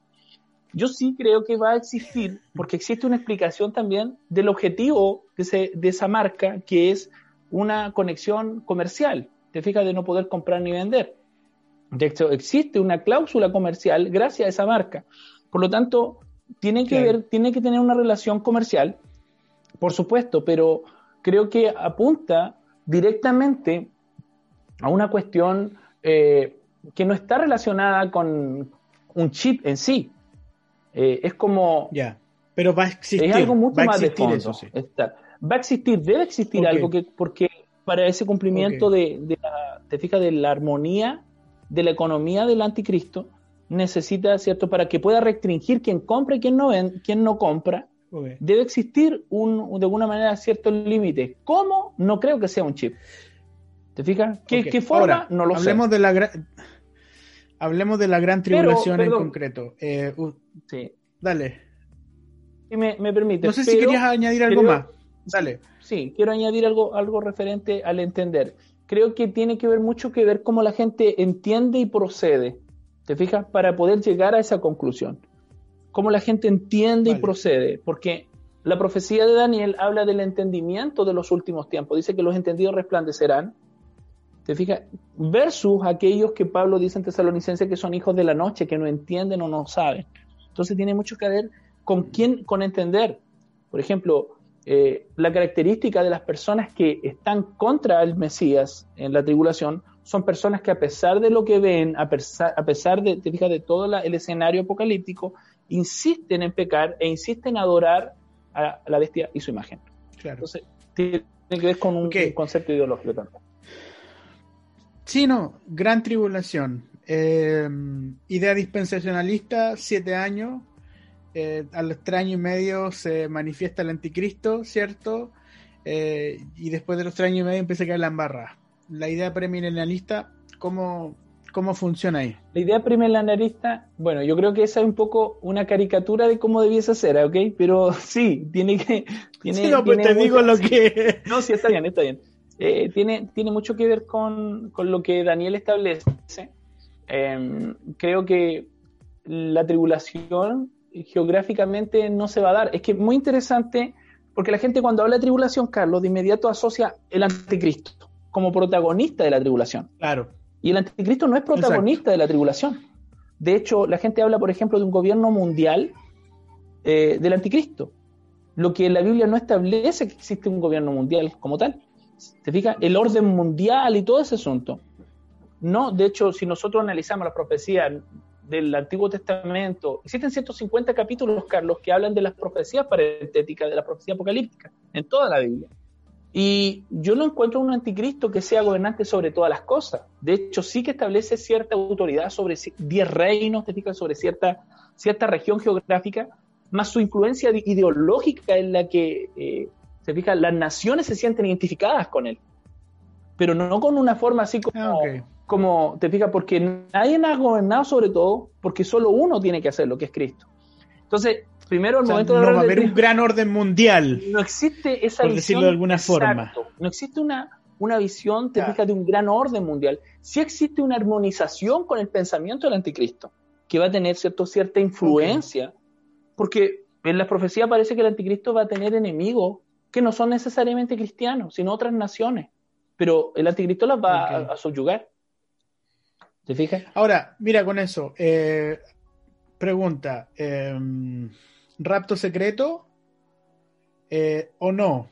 Yo sí creo que va a existir, porque existe una explicación también del objetivo de, de esa marca, que es una conexión comercial, te fijas de no poder comprar ni vender. De hecho, existe una cláusula comercial gracias a esa marca. Por lo tanto, tiene que ver, tiene que tener una relación comercial, por supuesto, pero creo que apunta directamente a una cuestión eh, que no está relacionada con un chip en sí. Eh, es como. Ya. Pero va a existir. Es algo mucho más de fondo. Eso, va a existir, debe existir algo que, porque para ese cumplimiento de, la, te fijas, de la armonía de la economía del anticristo, necesita, ¿cierto? Para que pueda restringir quién compra y quién no, ven, quién no compra, debe existir un, de alguna manera cierto límite. ¿Cómo? No creo que sea un chip. ¿Te fijas? ¿Qué, forma? no lo hablemos sé. De la hablemos de la gran tribulación en concreto. Eh, sí. Dale. Si me, permite. No sé si querías añadir algo más. Dale. Sí, quiero añadir algo, algo referente al entender. Creo que tiene que ver mucho que ver cómo la gente entiende y procede. ¿Te fijas? Para poder llegar a esa conclusión. Cómo la gente entiende y procede. Porque la profecía de Daniel habla del entendimiento de los últimos tiempos. Dice que los entendidos resplandecerán. ¿Te fijas? Versus aquellos que Pablo dice en Tesalonicense que son hijos de la noche, que no entienden o no saben. Entonces tiene mucho que ver con quién, con entender. Por ejemplo, eh, la característica de las personas que están contra el Mesías en la tribulación son personas que a pesar de lo que ven, a pesar, a pesar de, te de todo el escenario apocalíptico, insisten en pecar e insisten en adorar a, la bestia y su imagen. Claro. Entonces, tiene que ver con un, concepto ideológico también. Sí, no, gran tribulación. Eh, idea dispensacionalista, siete años. Eh, a los tres años y medio se manifiesta el anticristo, ¿cierto? Eh, y después de los tres años y medio empieza a caer la embarra. La idea premilenialista, ¿cómo, ¿cómo funciona ahí? La idea premilenialista, bueno, yo creo que esa es un poco una caricatura de cómo debiese ser, ¿ok? Pero (laughs) sí, tiene que... Tiene, sí, no, pues te tiene digo lo que... (laughs) No, sí, está bien, está bien. Eh, tiene, tiene mucho que ver con, con lo que Daniel establece. Eh, creo que la tribulación geográficamente no se va a dar. Es que es muy interesante porque la gente cuando habla de tribulación, Carlos, de inmediato asocia el anticristo como protagonista de la tribulación. Claro. Y el anticristo no es protagonista de la tribulación. De hecho, la gente habla, por ejemplo, de un gobierno mundial eh, del anticristo. Lo que la Biblia no establece que existe un gobierno mundial como tal. ¿Te fijas? El orden mundial y todo ese asunto. No, de hecho, si nosotros analizamos las profecías del Antiguo Testamento, existen 150 capítulos, Carlos, que hablan de las profecías parentéticas, de la profecía apocalíptica, en toda la Biblia. Y yo no encuentro un anticristo que sea gobernante sobre todas las cosas. De hecho, sí que establece cierta autoridad sobre 10 reinos, te fijas, sobre cierta, cierta región geográfica, más su influencia ideológica en la que, eh, se fija, las naciones se sienten identificadas con él. Pero no con una forma así como, Ah. Como te fijas, porque nadie ha gobernado sobre todo, porque solo uno tiene que hacer lo que es Cristo. Entonces, primero, al O sea, momento no de va a haber un gran orden mundial. no existe esa Por visión. decirlo de alguna forma. Exacto. No existe una, una visión, te Claro. fijas, de un gran orden mundial. Sí existe una armonización con el pensamiento del anticristo, que va a tener cierto, cierta influencia, porque en la profecía parece que el anticristo va a tener enemigos que no son necesariamente cristianos, sino otras naciones. Pero el anticristo las va a- Ok. a, subyugar. Ahora, mira con eso. eh, pregunta: eh, ¿rapto secreto eh, o no?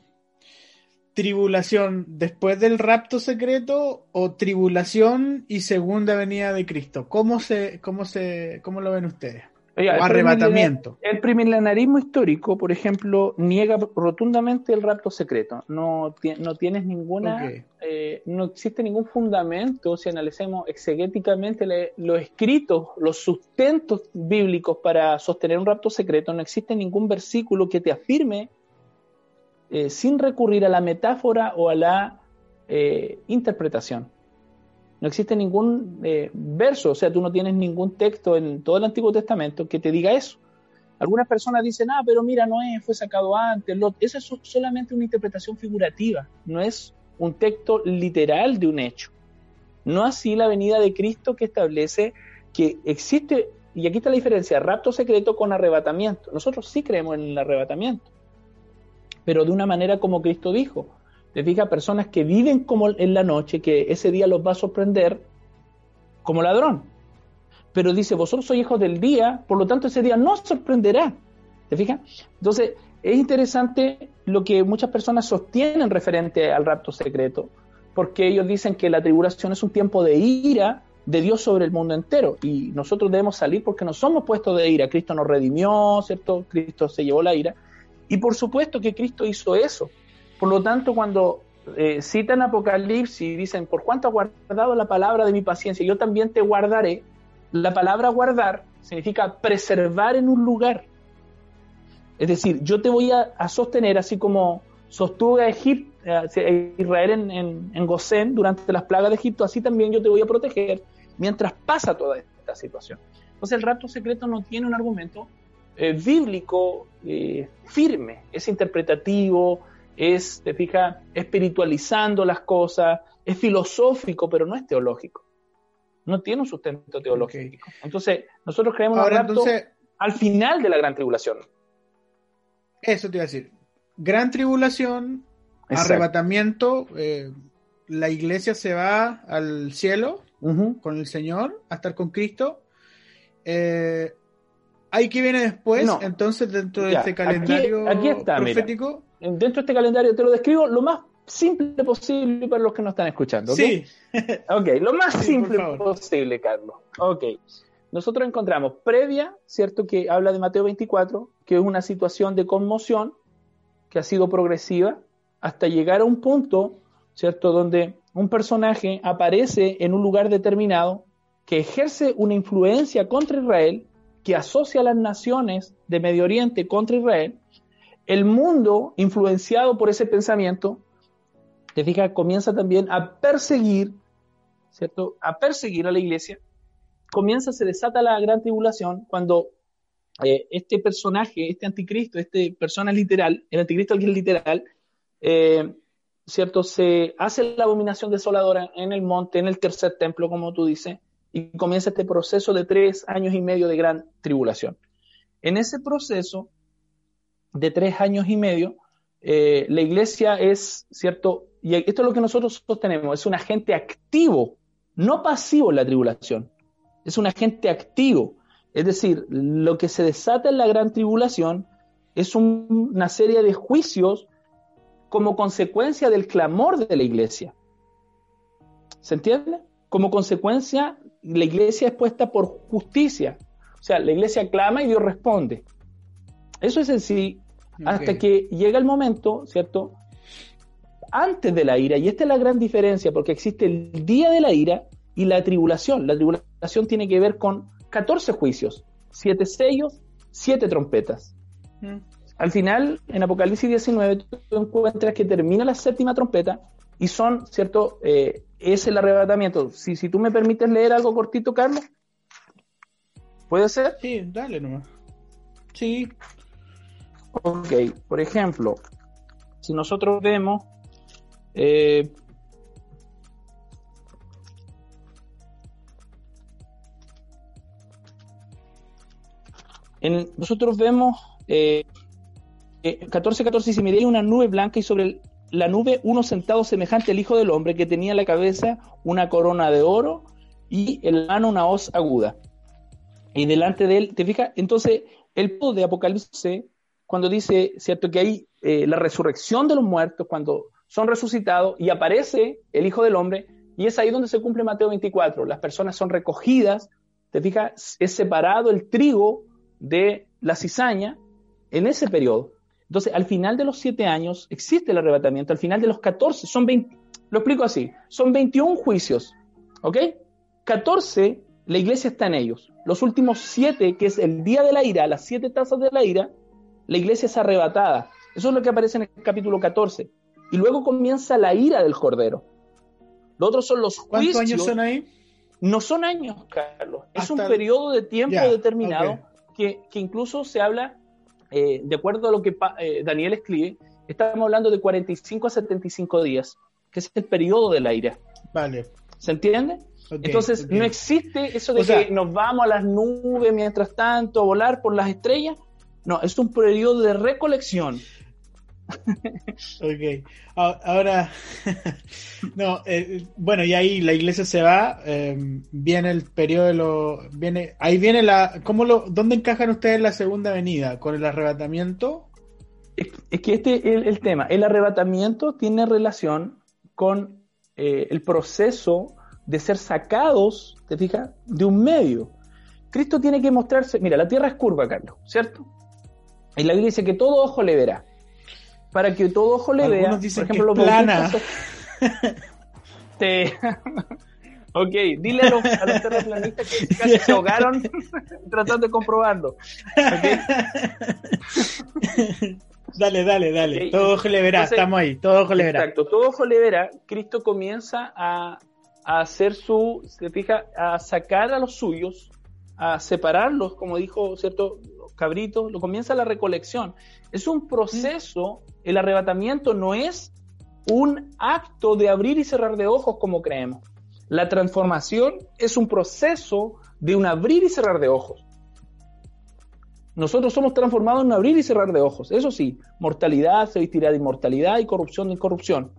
¿Tribulación después del rapto secreto o tribulación y segunda venida de Cristo? ¿Cómo, se, cómo, se, cómo lo ven ustedes? Oiga, o arrebatamiento. El primilenarismo histórico, por ejemplo, niega rotundamente el rapto secreto. No, ti- no tienes ninguna, eh, no existe ningún fundamento, si analicemos exegéticamente le- los escritos, los sustentos bíblicos para sostener un rapto secreto, no existe ningún versículo que te afirme, eh, sin recurrir a la metáfora o a la eh, interpretación. No existe ningún eh, verso, o sea, tú no tienes ningún texto en todo el Antiguo Testamento que te diga eso. Algunas personas dicen, ah, pero mira, Noé fue sacado antes. Lot. Esa es so- solamente una interpretación figurativa, no es un texto literal de un hecho. No así la venida de Cristo que establece que existe, y aquí está la diferencia, rapto secreto con arrebatamiento. Nosotros sí creemos en el arrebatamiento, pero de una manera como Cristo dijo. Te fijas, personas que viven como en la noche, que ese día los va a sorprender como ladrón. Pero dice, vosotros sois hijos del día, por lo tanto ese día no os sorprenderá. ¿Te fijas? Entonces, es interesante lo que muchas personas sostienen referente al rapto secreto, porque ellos dicen que la tribulación es un tiempo de ira de Dios sobre el mundo entero y nosotros debemos salir porque no somos puestos de ira. Cristo nos redimió, ¿cierto? Cristo se llevó la ira. Y por supuesto que Cristo hizo eso. Por lo tanto, cuando eh, citan Apocalipsis y dicen, por cuánto has guardado la palabra de mi paciencia, yo también te guardaré, la palabra guardar significa preservar en un lugar. Es decir, yo te voy a, a sostener así como sostuve a Egipto, a Israel en, en, en Gosén durante las plagas de Egipto, así también yo te voy a proteger mientras pasa toda esta situación. Entonces el rapto secreto no tiene un argumento eh, bíblico eh, firme, es interpretativo, es, te fijas, espiritualizando las cosas, es filosófico, pero no es teológico. No tiene un sustento teológico. Okay. Entonces, nosotros creemos Ahora, entonces, al final de la gran tribulación. Eso te iba a decir. Gran tribulación, Exacto. arrebatamiento, eh, la iglesia se va al cielo uh -huh. con el Señor a estar con Cristo. Eh, ¿Hay que viene después? No. Entonces, dentro de este calendario aquí, aquí está, profético. Mira, dentro de este calendario te lo describo lo más simple posible para los que nos están escuchando. ¿okay? Sí. (laughs) (laughs) ok, lo más sí, simple posible, Carlos. Ok. Nosotros encontramos previa, ¿cierto? Que habla de Mateo 24, que es una situación de conmoción que ha sido progresiva hasta llegar a un punto, ¿cierto? Donde un personaje aparece en un lugar determinado que ejerce una influencia contra Israel, que asocia a las naciones de Medio Oriente contra Israel, el mundo, influenciado por ese pensamiento, te fijas, comienza también a perseguir, ¿cierto? A perseguir a la iglesia. Comienza, se desata la gran tribulación cuando eh, este personaje, este anticristo, este persona literal, el anticristo es literal, eh, ¿cierto? Se hace la abominación desoladora en el monte, en el tercer templo, como tú dices, y comienza este proceso de tres años y medio de gran tribulación. En ese proceso de tres años y medio, eh, la iglesia es, ¿cierto? Y esto es lo que nosotros sostenemos, es un agente activo, no pasivo en la tribulación, es un agente activo. Es decir, lo que se desata en la gran tribulación es una serie de juicios como consecuencia del clamor de la iglesia. ¿Se entiende? Como consecuencia, la iglesia es puesta por justicia. O sea, la iglesia clama y Dios responde. Eso es en sí, hasta que llega el momento, ¿cierto? Antes de la ira, y esta es la gran diferencia, porque existe el día de la ira y la tribulación. La tribulación tiene que ver con 14 juicios, 7 sellos, 7 trompetas. Mm. Al final, en Apocalipsis 19, tú encuentras que termina la séptima trompeta y son, ¿cierto? Eh, es el arrebatamiento. Si, si tú me permites leer algo cortito, Carlos. ¿Puede ser? Sí, dale nomás. Sí. Ok, por ejemplo, si nosotros vemos eh, nosotros vemos eh, 14, 14 dice, miré una nube blanca y sobre la nube uno sentado semejante al Hijo del Hombre que tenía en la cabeza una corona de oro y en la mano una hoz aguda. Y delante de él, ¿te fijas? Entonces, el poder de Apocalipsis, cuando dice, ¿cierto? Que hay eh, la resurrección de los muertos, cuando son resucitados y aparece el Hijo del Hombre, y es ahí donde se cumple Mateo 24. Las personas son recogidas, ¿te fijas? Es separado el trigo de la cizaña en ese periodo. Entonces, al final de los siete años existe el arrebatamiento, al final de los 14, son 20, lo explico así, son 21 juicios, ¿ok? 14, la iglesia está en ellos. Los últimos siete, que es el día de la ira, las siete tazas de la ira, la iglesia es arrebatada. Eso es lo que aparece en el capítulo 14. Y luego comienza la ira del cordero. Los otros son los juicios. ¿Cuántos años son ahí? No son años, Carlos. Es un periodo de tiempo determinado que, que, incluso se habla eh, de acuerdo a lo que eh, Daniel escribe, estamos hablando de 45 a 75 días, que es el periodo de la ira. Vale. ¿Se entiende? Entonces, no existe eso de que nos vamos a las nubes mientras tanto, a volar por las estrellas. No, es un periodo de recolección ok. Ahora, (laughs) no, eh, bueno, y ahí la iglesia se va, em, viene el periodo de lo, viene, ahí viene la, ¿cómo lo, dónde encajan ustedes la segunda venida? ¿Con el arrebatamiento? Es, que este es el, tema, el arrebatamiento tiene relación con eh, el proceso de ser sacados, ¿te fijas?, de un medio. Cristo tiene que mostrarse, mira, la tierra es curva, Carlos, ¿cierto? Y la Biblia dice que todo ojo le verá para que todo ojo le vea. por ejemplo, los plana. (laughs) (laughs) ok, dile a los, terraplanistas que casi se ahogaron (laughs) tratando de comprobarlo. dale, dale, dale. Todo ojo le verá, estamos ahí. Todo ojo le verá. Exacto, todo ojo le verá. Cristo comienza a, a hacer su, se fija, a sacar a los suyos, a separarlos, como dijo cierto cabrito, lo comienza la recolección. Es un proceso el arrebatamiento no es un acto de abrir y cerrar de ojos como creemos. La transformación es un proceso de un abrir y cerrar de ojos. Nosotros somos transformados en un abrir y cerrar de ojos. Eso sí, mortalidad se vestirá de inmortalidad y corrupción de incorrupción.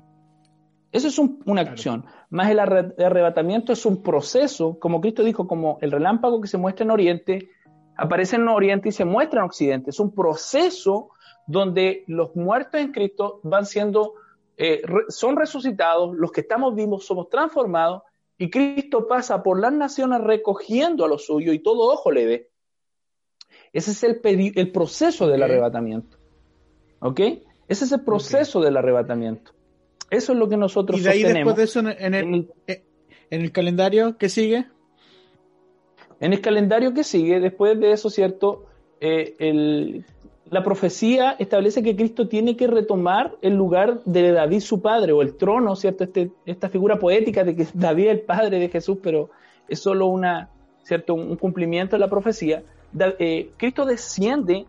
Eso es una acción. Más el arrebatamiento es un proceso, como Cristo dijo, como el relámpago que se muestra en Oriente, aparece en Oriente y se muestra en Occidente. Es un proceso donde los muertos en Cristo van siendo, eh, son resucitados, los que estamos vivos somos transformados y Cristo pasa por las naciones recogiendo a lo suyo y todo ojo le ve. Ese es el, el proceso del arrebatamiento. ¿Ok? Ese es el proceso del arrebatamiento. Eso es lo que nosotros Y de ahí sostenemos. después de eso, en el, En el- en el calendario que sigue, En el calendario que sigue, después de eso, ¿cierto? Eh, el- la profecía establece que Cristo tiene que retomar el lugar de David su padre, o el trono, ¿cierto? Este- esta figura poética de que David es el padre de Jesús, pero es solo una, ¿cierto? un cumplimiento de la profecía. Da- eh, Cristo desciende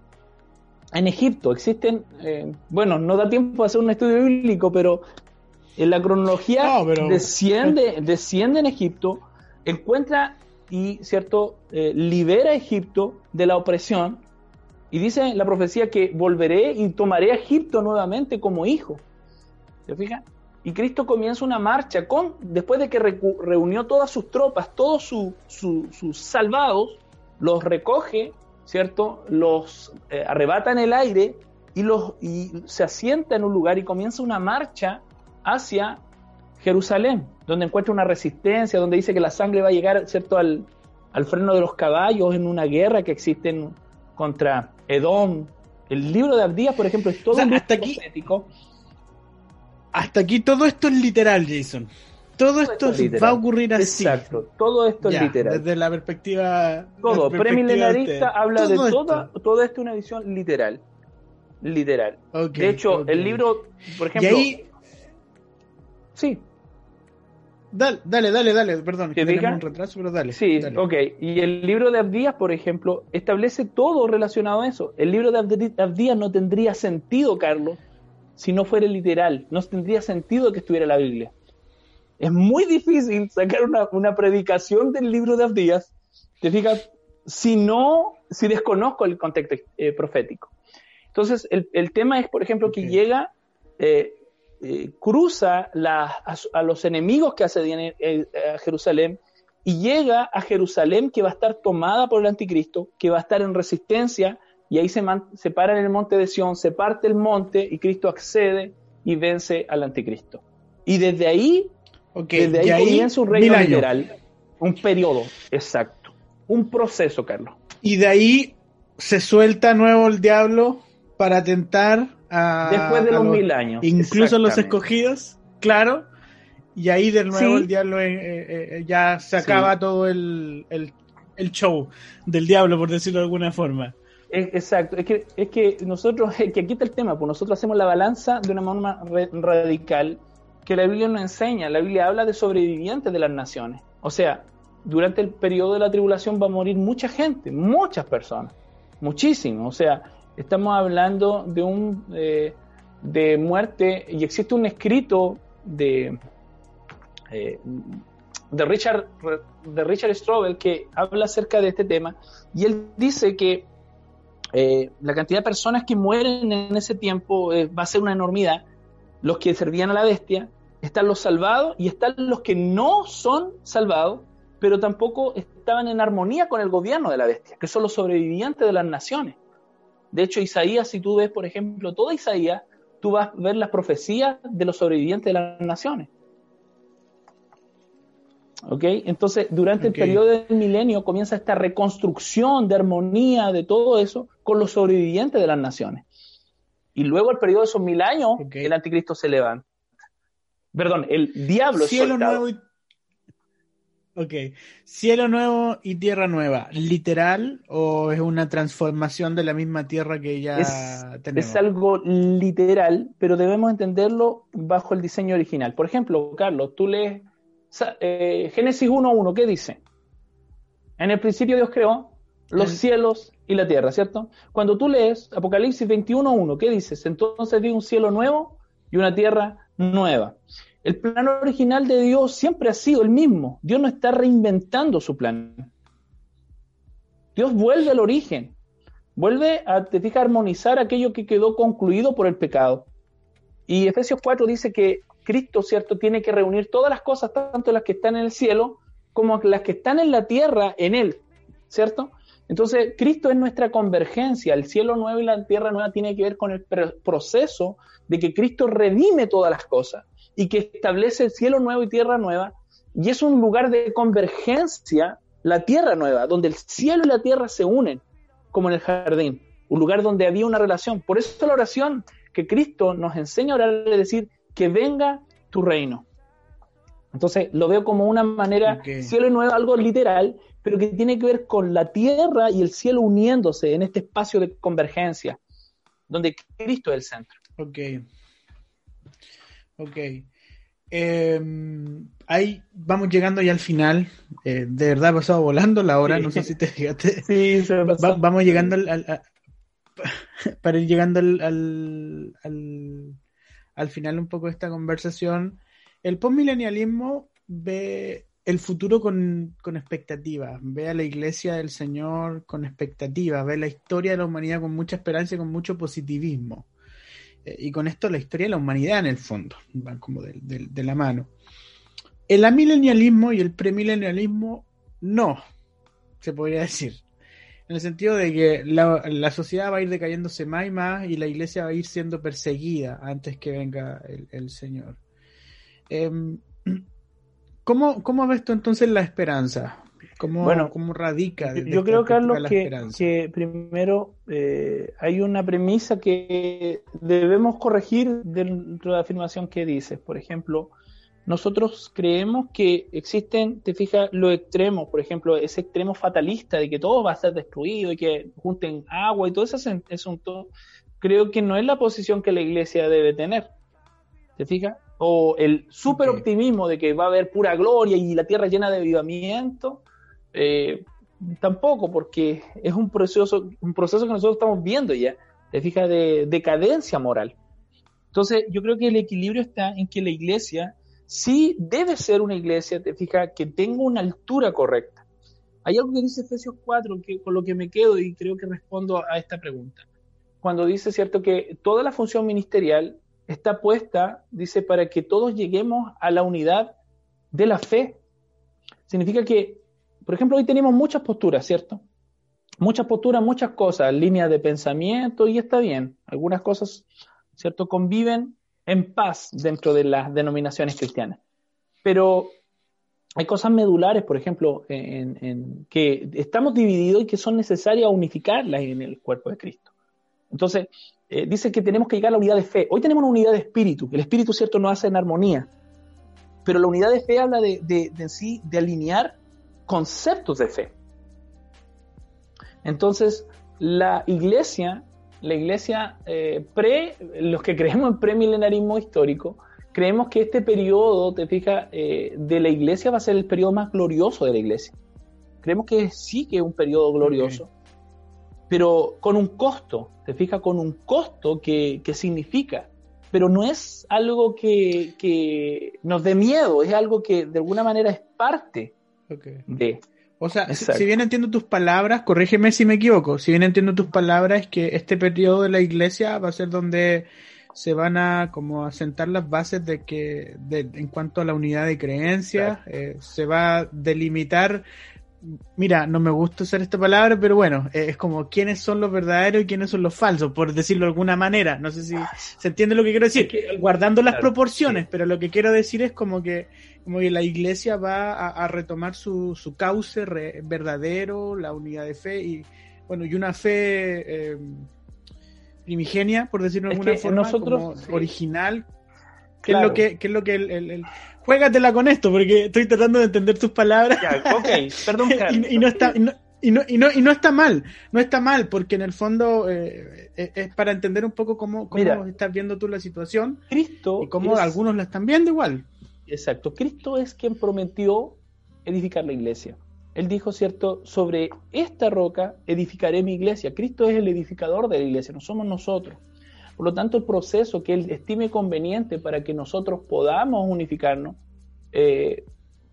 en Egipto. Existen, eh, bueno, no da tiempo a hacer un estudio bíblico, pero en la cronología No, pero- desciende, desciende en Egipto, encuentra y, ¿cierto?, Eh, libera a Egipto de la opresión y dice la profecía que volveré y tomaré a Egipto nuevamente como hijo. ¿Se fijan? Y Cristo comienza una marcha con, después de que reunió todas sus tropas, todos su- su- sus salvados, los recoge, ¿cierto? Los eh, arrebata en el aire y, los, y se asienta en un lugar y comienza una marcha hacia Jerusalén, donde encuentra una resistencia, donde dice que la sangre va a llegar, ¿cierto?, al, al freno de los caballos en una guerra que existe en- contra Edom. El libro de Abdías, por ejemplo, es todo O sea, un hasta aquí- profético. hasta aquí todo esto es literal, Jason. Todo esto esto es va a ocurrir así. Exacto, todo esto Ya, es literal. Desde la perspectiva. Todo, premilenarista de habla de Todo esto. toda, todo esto es una visión literal. Literal. De hecho, el libro, por Y ejemplo, ahí. sí, Dale, dale, dale, dale, perdón, ¿Te que tenemos un retraso, pero dale. Sí, dale. ok. Y el libro de Abdías, por ejemplo, establece todo relacionado a eso. El libro de Abdías no tendría sentido, Carlos, si no fuera literal. No tendría sentido que estuviera la Biblia. Es muy difícil sacar una, una predicación del libro de Abdías, te fijas, si no, si desconozco el contexto eh, profético. Entonces, el, el tema es, por ejemplo, que llega, eh, eh, cruza la- a, los enemigos que asedian eh, a Jerusalén y llega a Jerusalén que va a estar tomada por el anticristo, que va a estar en resistencia y ahí se, man- se para en el monte de Sión, se parte el monte y Cristo accede y vence al anticristo. Y desde ahí, desde ahí, comienza un reino literal, un periodo exacto, un proceso, Carlos. Y de ahí se suelta nuevo el diablo para tentar a. Después de los mil años. Incluso los escogidos, claro. Y ahí de nuevo Sí. el diablo eh, eh, eh, ya se Sí. acaba todo el, el, el show del diablo, por decirlo de alguna forma. Exacto, es que, es que nosotros, es que aquí está el tema, pues nosotros hacemos la balanza de una forma radical que la Biblia nos enseña. La Biblia habla de sobrevivientes de las naciones. O sea, durante el periodo de la tribulación va a morir mucha gente, muchas personas, muchísimo. O sea, estamos hablando de un eh, de muerte y existe un escrito de eh, de Richard de Richard Strobel que habla acerca de este tema y él dice que eh, la cantidad de personas que mueren en ese tiempo eh, va a ser una enormidad. Los que servían a la bestia, están los salvados y están los que no son salvados, pero tampoco estaban en armonía con el gobierno de la bestia, que son los sobrevivientes de las naciones. De hecho, Isaías, si tú ves, por ejemplo, toda Isaías, tú vas a ver las profecías de los sobrevivientes de las naciones. ¿Ok? Entonces, durante el periodo del milenio comienza esta reconstrucción de armonía, de todo eso, con los sobrevivientes de las naciones. Y luego, al periodo de esos mil años, el anticristo se levanta. Perdón, el diablo es Cielo soltado. nuevo y. Ok. Cielo nuevo y tierra nueva. ¿Literal o es una transformación de la misma tierra que ya es, tenemos? es algo literal, pero debemos entenderlo bajo el diseño original. Por ejemplo, Carlos, tú lees eh, Génesis 1.1, ¿qué dice? En el principio Dios creó los El- cielos y la tierra, ¿cierto? Cuando tú lees Apocalipsis 21.1, ¿qué dices? Entonces vi un cielo nuevo y una tierra nueva. El plan original de Dios siempre ha sido el mismo. Dios no está reinventando su plan. Dios vuelve al origen. Vuelve a, te armonizar aquello que quedó concluido por el pecado. Y Efesios 4 dice que Cristo, ¿cierto?, tiene que reunir todas las cosas, tanto las que están en el cielo como las que están en la tierra, en Él, ¿cierto? Entonces, Cristo es nuestra convergencia. El cielo nuevo y la tierra nueva tiene que ver con el pr- proceso de que Cristo redime todas las cosas y que establece el cielo nuevo y tierra nueva. Y es un lugar de convergencia, la tierra nueva, donde el cielo y la tierra se unen, como en el jardín, un lugar donde había una relación. Por eso la oración que Cristo nos enseña a orar es decir, que venga tu reino. Entonces lo veo como una manera, cielo no es algo literal, pero que tiene que ver con la tierra y el cielo uniéndose en este espacio de convergencia, donde Cristo es el centro. Ok. Ok. Em, ahí vamos llegando ya al final. Eh, de verdad ha pasado volando la hora, no sé si te fijaste. (laughs) Sí, se vamos llegando al, (laughs) para ir llegando al, al, final un poco de esta conversación. El postmilenialismo ve el futuro con, con expectativas, ve a la iglesia del Señor con expectativas, ve la historia de la humanidad con mucha esperanza y con mucho positivismo. Eh, y con esto la historia de la humanidad en el fondo, van como de, de la mano. El amilenialismo y el premilenialismo no, se podría decir. En el sentido de que la, sociedad va a ir decayéndose más y más y la iglesia va a ir siendo perseguida antes que venga el, Señor. Em, (clears throat) ¿cómo, ¿Cómo ves tú entonces la esperanza? ¿Cómo, bueno, cómo radica? Yo creo, Carlos, que, que, primero eh, hay una premisa que debemos corregir dentro de la afirmación que dices. Por ejemplo, nosotros creemos que existen, te fijas, los extremos, por ejemplo, ese extremo fatalista de que todo va a ser destruido y que junten agua y todo ese asunto, creo que no es la posición que la iglesia debe tener. ¿Te fijas? O el super optimismo de que va a haber pura gloria y la tierra llena de avivamiento, eh, tampoco, porque es un proceso, un proceso que nosotros estamos viendo ya, te fijas, de decadencia moral. Entonces, yo creo que el equilibrio está en que la iglesia sí debe ser una iglesia, te fijas, que tenga una altura correcta. Hay algo que dice Efesios 4 que, con lo que me quedo y creo que respondo a esta pregunta. Cuando dice, cierto, que toda la función ministerial está puesta, dice, para que todos lleguemos a la unidad de la fe. Significa que, por ejemplo, hoy tenemos muchas posturas, ¿cierto? Muchas posturas, muchas cosas, líneas de pensamiento y está bien. Algunas cosas, ¿cierto? Conviven en paz dentro de las denominaciones cristianas. Pero hay cosas medulares, por ejemplo, en, que estamos divididos y que son necesarias unificarlas en el cuerpo de Cristo. Entonces, eh, dice que tenemos que llegar a la unidad de fe. Hoy tenemos una unidad de espíritu. El espíritu, cierto, no hace en armonía. Pero la unidad de fe habla de, de sí, de alinear conceptos de fe. Entonces, la iglesia la iglesia eh, pre, los que creemos en premilenarismo histórico, creemos que este periodo, te fijas, eh, de la iglesia va a ser el periodo más glorioso de la iglesia. Creemos que sí que es un periodo glorioso, pero con un costo, te fijas, con un costo que, significa, pero no es algo que, nos dé miedo, es algo que de alguna manera es parte de. O sea, si, bien entiendo tus palabras, corrígeme si me equivoco, si bien entiendo tus palabras, es que este periodo de la iglesia va a ser donde se van a como asentar las bases de que de, en cuanto a la unidad de creencias, eh, se va a delimitar mira, no me gusta usar esta palabra, pero bueno, eh, es como quiénes son los verdaderos y quiénes son los falsos, por decirlo de alguna manera. No sé si se entiende lo que quiero decir, guardando las proporciones, pero lo que quiero decir es como que, como que la iglesia va a, retomar su, su cauce verdadero, la unidad de fe y, bueno, y una fe eh, primigenia, por decirlo de alguna forma, nosotros, original, que es lo que, que es lo que el juégatela con esto, porque estoy tratando de entender tus palabras. ok, (laughs) perdón. y, no está, y, no, y, no, está mal, no está mal, porque en el fondo eh, eh, es para entender un poco cómo, cómo estás viendo tú la situación Cristo y cómo algunos la están viendo igual. Exacto, Cristo es quien prometió edificar la iglesia. Él dijo, ¿cierto? Sobre esta roca edificaré mi iglesia. Cristo es el edificador de la iglesia, no somos nosotros. Por lo tanto, el proceso que él estime conveniente para que nosotros podamos unificarnos, eh,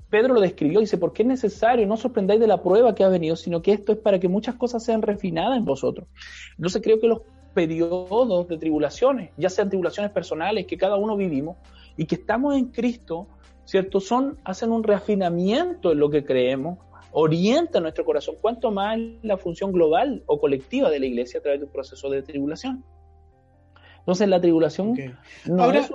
Pedro lo describió, dice, porque es necesario, no sorprendáis de la prueba que ha venido, sino que esto es para que muchas cosas sean refinadas en vosotros. Entonces creo que los periodos de tribulaciones, ya sean tribulaciones personales que cada uno vivimos y que estamos en Cristo, ¿cierto? Son, hacen un refinamiento en lo que creemos, orientan nuestro corazón, cuanto más la función global o colectiva de la iglesia a través de un proceso de tribulación. Entonces la tribulación Ahora,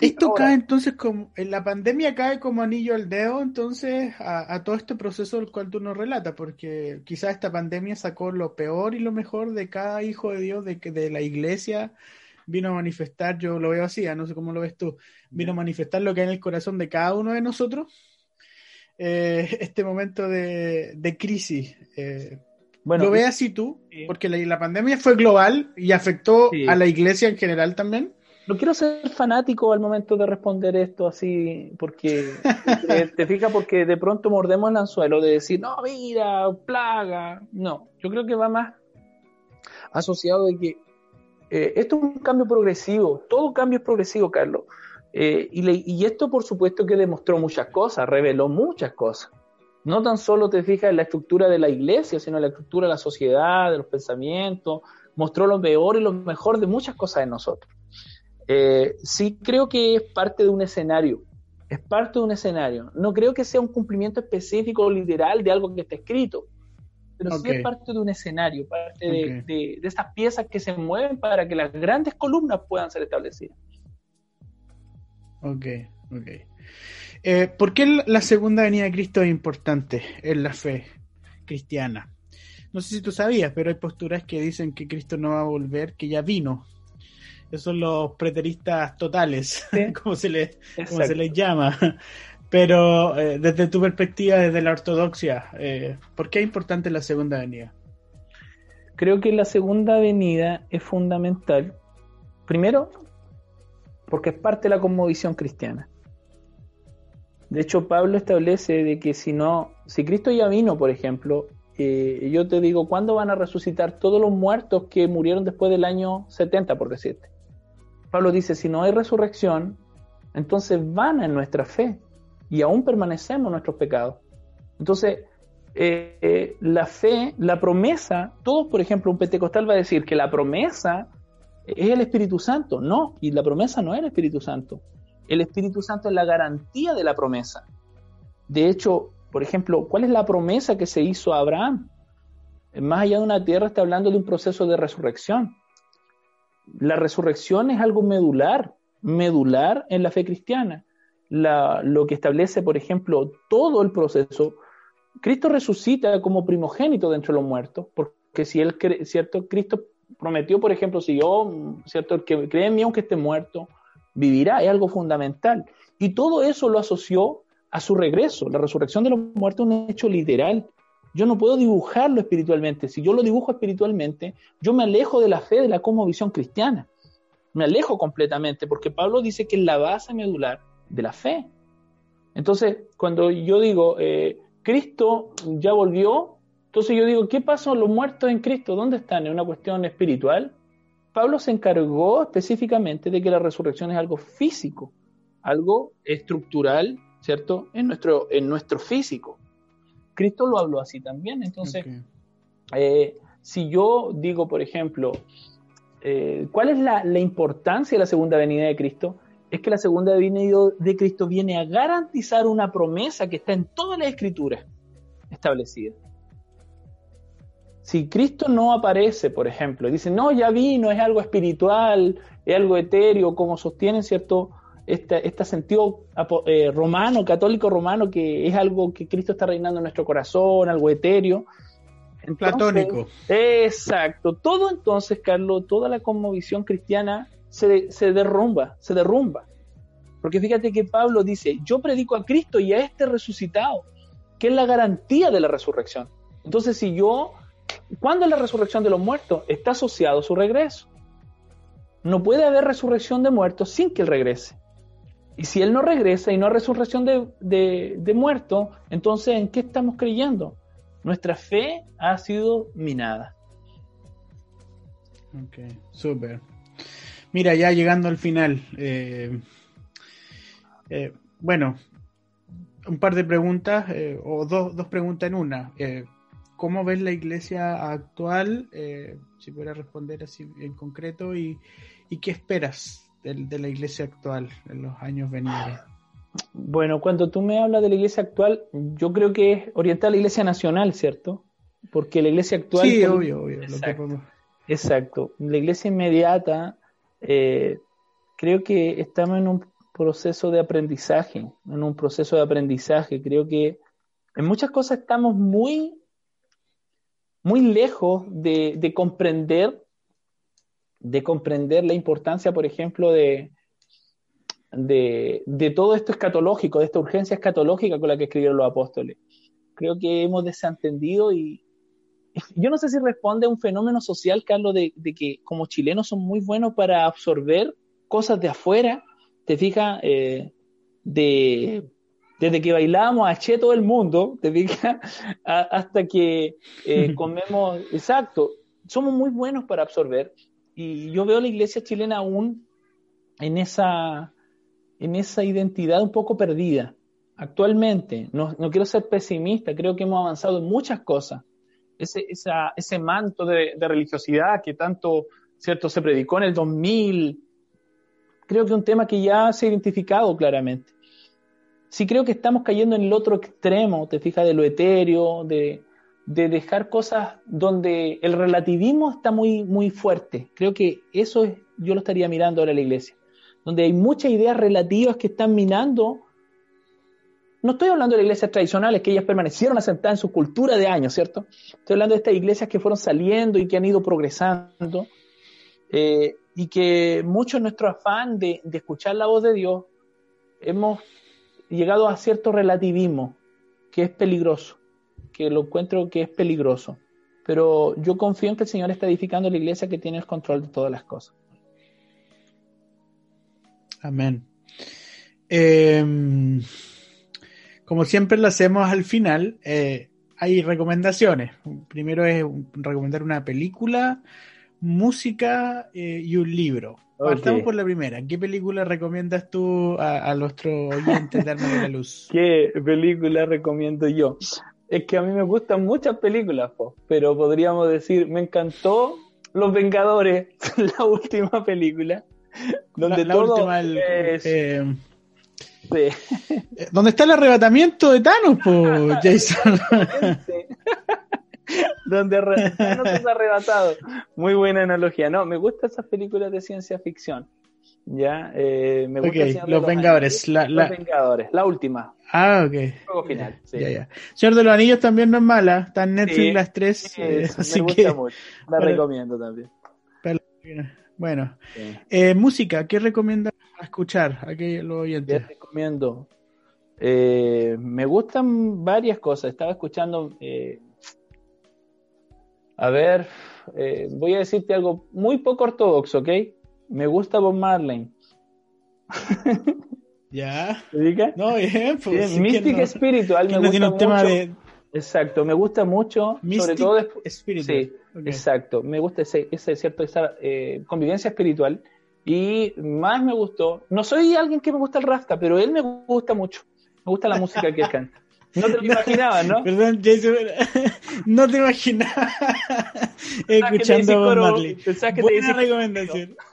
esto cae entonces como, en la pandemia cae como anillo al dedo entonces a, todo este proceso del cual tú nos relatas, porque quizás esta pandemia sacó lo peor y lo mejor de cada hijo de Dios, de, de la iglesia, vino a manifestar, yo lo veo así, ¿ah? no sé cómo lo ves tú, vino a manifestar lo que hay en el corazón de cada uno de nosotros, eh, (laughs) este momento de, de crisis. Eh, bueno, ¿Lo ves así tú? Porque la, la, pandemia fue global y afectó a la iglesia en general también. No quiero ser fanático al momento de responder esto así, porque (laughs) te, fijas, porque de pronto mordemos el anzuelo de decir, no, mira, plaga. No, yo creo que va más asociado de que eh, esto es un cambio progresivo, todo cambio es progresivo, Carlos. Eh, y, y, esto, por supuesto, que demostró muchas cosas, reveló muchas cosas. No tan solo te fijas en la estructura de la iglesia, sino en la estructura de la sociedad, de los pensamientos, mostró lo peor y lo mejor de muchas cosas de nosotros. Eh, sí creo que es parte de un escenario, es parte de un escenario. No creo que sea un cumplimiento específico o literal de algo que está escrito, pero sí es parte de un escenario, parte de, de, estas piezas que se mueven para que las grandes columnas puedan ser establecidas. Ok, ok. Eh, ¿Por qué la segunda venida de Cristo es importante en la fe cristiana? No sé si tú sabías, pero hay posturas que dicen que Cristo no va a volver, que ya vino esos son los preteristas totales, (laughs) como, se les, se les llama. Pero eh, desde tu perspectiva, desde la ortodoxia, eh, ¿por qué es importante la segunda venida? Creo que la segunda venida es fundamental. Primero, porque es parte de la conmovisión cristiana. De hecho, Pablo establece de que si no, si Cristo ya vino, por ejemplo, eh, yo te digo, ¿cuándo van a resucitar todos los muertos que murieron después del año 70, por decirte? Pablo dice, si no hay resurrección, entonces van en nuestra fe y aún permanecemos nuestros pecados. Entonces, eh, eh, la fe, la promesa, todos, por ejemplo, un pentecostal va a decir que la promesa es el Espíritu Santo. No, y la promesa no es el Espíritu Santo. El Espíritu Santo es la garantía de la promesa. De hecho, por ejemplo, ¿cuál es la promesa que se hizo a Abraham? Más allá de una tierra está hablando de un proceso de resurrección la resurrección es algo medular, medular en la fe cristiana. lo que establece, por ejemplo, todo el proceso. Cristo resucita como primogénito dentro de los muertos, porque si él, cierto, Cristo prometió, por ejemplo, si yo, cierto, el que cree en mí aunque esté muerto, vivirá, es algo fundamental. Y todo eso lo asoció a su regreso. La resurrección de los muertos es un hecho literal. Yo no puedo dibujarlo espiritualmente. Si yo lo dibujo espiritualmente, yo me alejo de la fe, de la cosmovisión cristiana. Me alejo completamente, porque Pablo dice que es la base medular de la fe. Entonces, cuando yo digo, eh, Cristo ya volvió, entonces yo digo, ¿qué pasó los muertos en Cristo? ¿Dónde están? ¿En una cuestión espiritual? Pablo se encargó específicamente de que la resurrección es algo físico, algo estructural, ¿cierto? En nuestro, en nuestro físico. Cristo lo habló así también. Entonces, eh, si yo digo, por ejemplo, eh, ¿cuál es la, importancia de la segunda venida de Cristo? Es que la segunda venida de Cristo viene a garantizar una promesa que está en toda la escritura establecida. Si Cristo no aparece, por ejemplo, y dice, no, ya vino, es algo espiritual, es algo etéreo, como sostienen, ¿cierto? este, este sentido eh, romano, católico romano, que es algo que Cristo está reinando en nuestro corazón, algo etéreo. Platónico. Exacto. Todo entonces, Carlos, toda la conmovisión cristiana se, se derrumba, se derrumba. Porque fíjate que Pablo dice, yo predico a Cristo y a este resucitado, que es la garantía de la resurrección. Entonces, si yo, ¿cuándo es la resurrección de los muertos? Está asociado a su regreso. No puede haber resurrección de muertos sin que Él regrese. Y si Él no regresa y no hay resurrección de, de, muertos, entonces ¿en qué estamos creyendo? Nuestra fe ha sido minada. Ok, súper. Mira, ya llegando al final. Eh, eh, bueno, un par de preguntas, eh, o dos, dos, preguntas en una. ¿Cómo ves la iglesia actual? si pudiera responder así en concreto, y, y qué esperas de, la iglesia actual en los años venideros? Bueno, cuando tú me hablas de la iglesia actual, yo creo que es orientada a la iglesia nacional, ¿cierto? Porque la iglesia actual... Sí, obvio, obvio. Exacto. La iglesia inmediata, eh, creo que estamos en un proceso de aprendizaje, en un proceso de aprendizaje. Creo que en muchas cosas estamos muy, muy lejos de, de comprender de comprender la importancia, por ejemplo, de, de, todo esto escatológico, de esta urgencia escatológica con la que escribieron los apóstoles. Creo que hemos desentendido y (laughs) yo no sé si responde a un fenómeno social, Carlos, de, de que como chilenos son muy buenos para absorber cosas de afuera, te fijas, eh, de, desde que bailamos a Che todo el mundo, te hasta que eh, comemos, exacto, somos muy buenos para absorber y yo veo la iglesia chilena aún en esa, en esa identidad un poco perdida. Actualmente, no, no quiero ser pesimista, creo que hemos avanzado en muchas cosas. Ese, esa, ese manto de, de, religiosidad que tanto cierto se predicó en el 2000, creo que es un tema que ya se ha identificado claramente. Sí creo que estamos cayendo en el otro extremo, te fijas, de lo etéreo, de, de dejar cosas donde el relativismo está muy, muy fuerte. Creo que eso es, yo lo estaría mirando ahora en la iglesia, donde hay muchas ideas relativas que están minando. No estoy hablando de las iglesias tradicionales, que ellas permanecieron asentadas en su cultura de años, ¿cierto? Estoy hablando de estas iglesias que fueron saliendo y que han ido progresando, eh, y que mucho en nuestro afán de, de escuchar la voz de Dios hemos llegado a cierto relativismo que es peligroso que lo encuentro que es peligroso. Pero yo confío en que el Señor está edificando la iglesia que tiene el control de todas las cosas. Amén. Eh, como siempre lo hacemos al final, eh, hay recomendaciones. Primero es recomendar una película, música eh, y un libro. Okay. Partamos por la primera. ¿Qué película recomiendas tú a, a nuestro oyente de Arma de la Luz? (laughs) ¿Qué película recomiendo yo? es que a mí me gustan muchas películas, po, pero podríamos decir, me encantó Los Vengadores, (laughs) la última película, donde la, la todo última, el, es... eh, sí. ¿Dónde está el arrebatamiento de Thanos, po, (laughs) Jason? (laughs) donde Thanos (laughs) es arrebatado. Muy buena analogía. No, me gustan esas películas de ciencia ficción. Ya, eh, me gusta okay, Los Vengadores. La, la... Los Vengadores, la última. Ah, ok. Juego final. Sí. Ya, ya. Señor de los Anillos también no es mala. Está en Netflix sí, las tres. Sí, eh, (laughs) así me gusta que, mucho. La Pero- recomiendo también. Bueno, Sí. eh, música, ¿qué recomienda escuchar a los Te oyentes? recomiendo. Eh, me gustan varias cosas. Estaba escuchando. A ver, eh, voy a decirte algo muy poco ortodoxo, ¿ok? Me gusta Bob Marley. (laughs) Ya. ¿Te ubicas? No, bien, pues. sí, Mystic ¿quién no- Espiritual me no gusta tiene un mucho. tema de Exacto, me gusta mucho, sobre Mystic todo después. Sí, exacto. Me gusta ese, ese cierto, esa eh, convivencia espiritual. Y más me gustó. No soy alguien que me gusta el Rasta, pero él me gusta mucho. Me gusta la música que él canta. No te lo imaginabas, ¿no? (laughs) Perdón, Jason, (laughs) no te imaginaba escuchando a Bob Marley. pensabas que te Buena decía- recomendación. (laughs)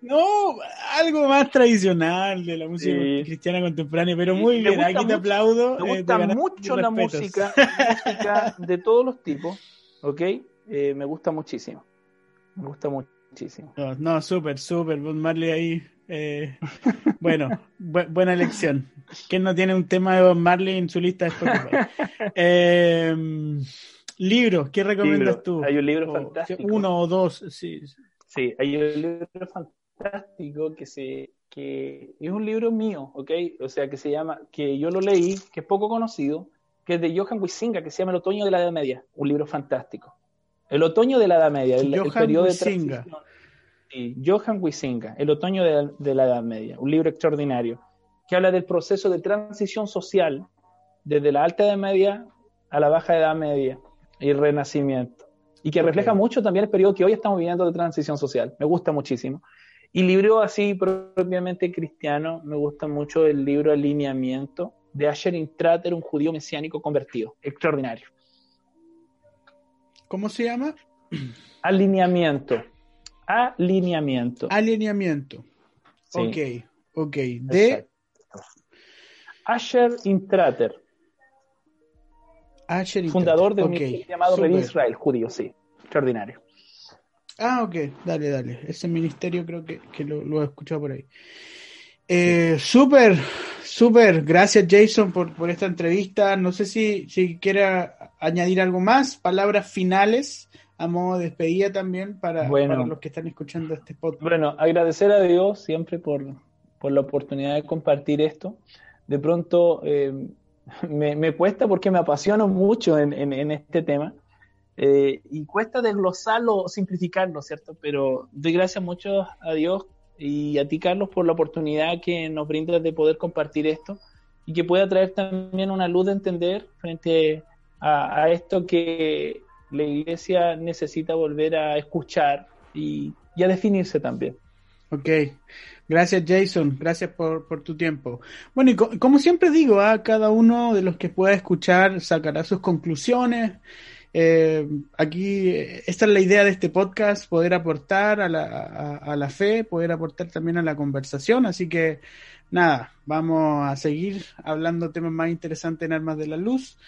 No, algo más tradicional de la música Sí. cristiana contemporánea, pero muy bien, aquí te aplaudo. Me eh, gusta mucho la música, música de todos los tipos, ¿ok? Eh, me gusta muchísimo. Me gusta muchísimo. No, no, súper, súper. Bob Marley ahí. Eh, bueno, bu- buena elección. ¿Quién no tiene un tema de Bob Marley en su lista de Spotify? (laughs) Eh, libros, ¿qué recomiendas Libro. tú? Hay un libro O- fantástico. Uno o dos, sí. Sí, hay un libro fantástico que se que es un libro mío, ¿ok? O sea, que se llama, que yo lo leí, que es poco conocido, que es de Johan Huizinga, que se llama El otoño de la Edad Media, un libro fantástico. El otoño de la Edad Media, el, el periodo de transición. Sí, Johan Huizinga, El otoño de la, de la Edad Media, un libro extraordinario, que habla del proceso de transición social desde la alta Edad Media a la baja Edad Media y el Renacimiento. Y que refleja mucho también el periodo que hoy estamos viviendo de transición social. Me gusta muchísimo. Y libro así propiamente cristiano, me gusta mucho el libro Alineamiento de Asher Intrater, un judío mesiánico convertido. Extraordinario. ¿Cómo se llama? Alineamiento. Alineamiento. Alineamiento. Sí. Ok, ok. De Exacto. Asher Intrater, Asher Inter- fundador de un llamado. Revi Israel, judío, sí. Extraordinario. Ah, ok, dale, dale. Ese ministerio creo que, que lo, lo he escuchado por ahí. Eh, súper, súper. Gracias Jason por, por esta entrevista. No sé si, si quiera añadir algo más, palabras finales a modo de despedida también para, Bueno. para los que están escuchando este podcast. Bueno, agradecer a Dios siempre por, por la oportunidad de compartir esto. De pronto eh, me, me cuesta porque me apasiono mucho en, en- en este tema eh, y cuesta desglosarlo simplificarlo, ¿cierto? Pero doy gracias mucho a Dios y a ti, Carlos, por la oportunidad que nos brindas de poder compartir esto y que pueda traer también una luz de entender frente a, a esto que la iglesia necesita volver a escuchar y, a definirse también. Ok, gracias Jason, gracias por, tu tiempo. Bueno, y co- como siempre digo, a cada uno de los que pueda escuchar sacará sus conclusiones. Eh, aquí, eh, esta es la idea de este podcast, poder aportar a la, a la fe, poder aportar también a la conversación. Así que, nada, vamos a seguir hablando temas más interesantes en Armas de la Luz.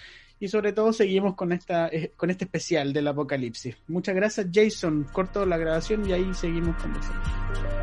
Y sobre todo seguimos con esta eh, con este especial del Apocalipsis. Muchas gracias Jason, corto la grabación y ahí seguimos conversando.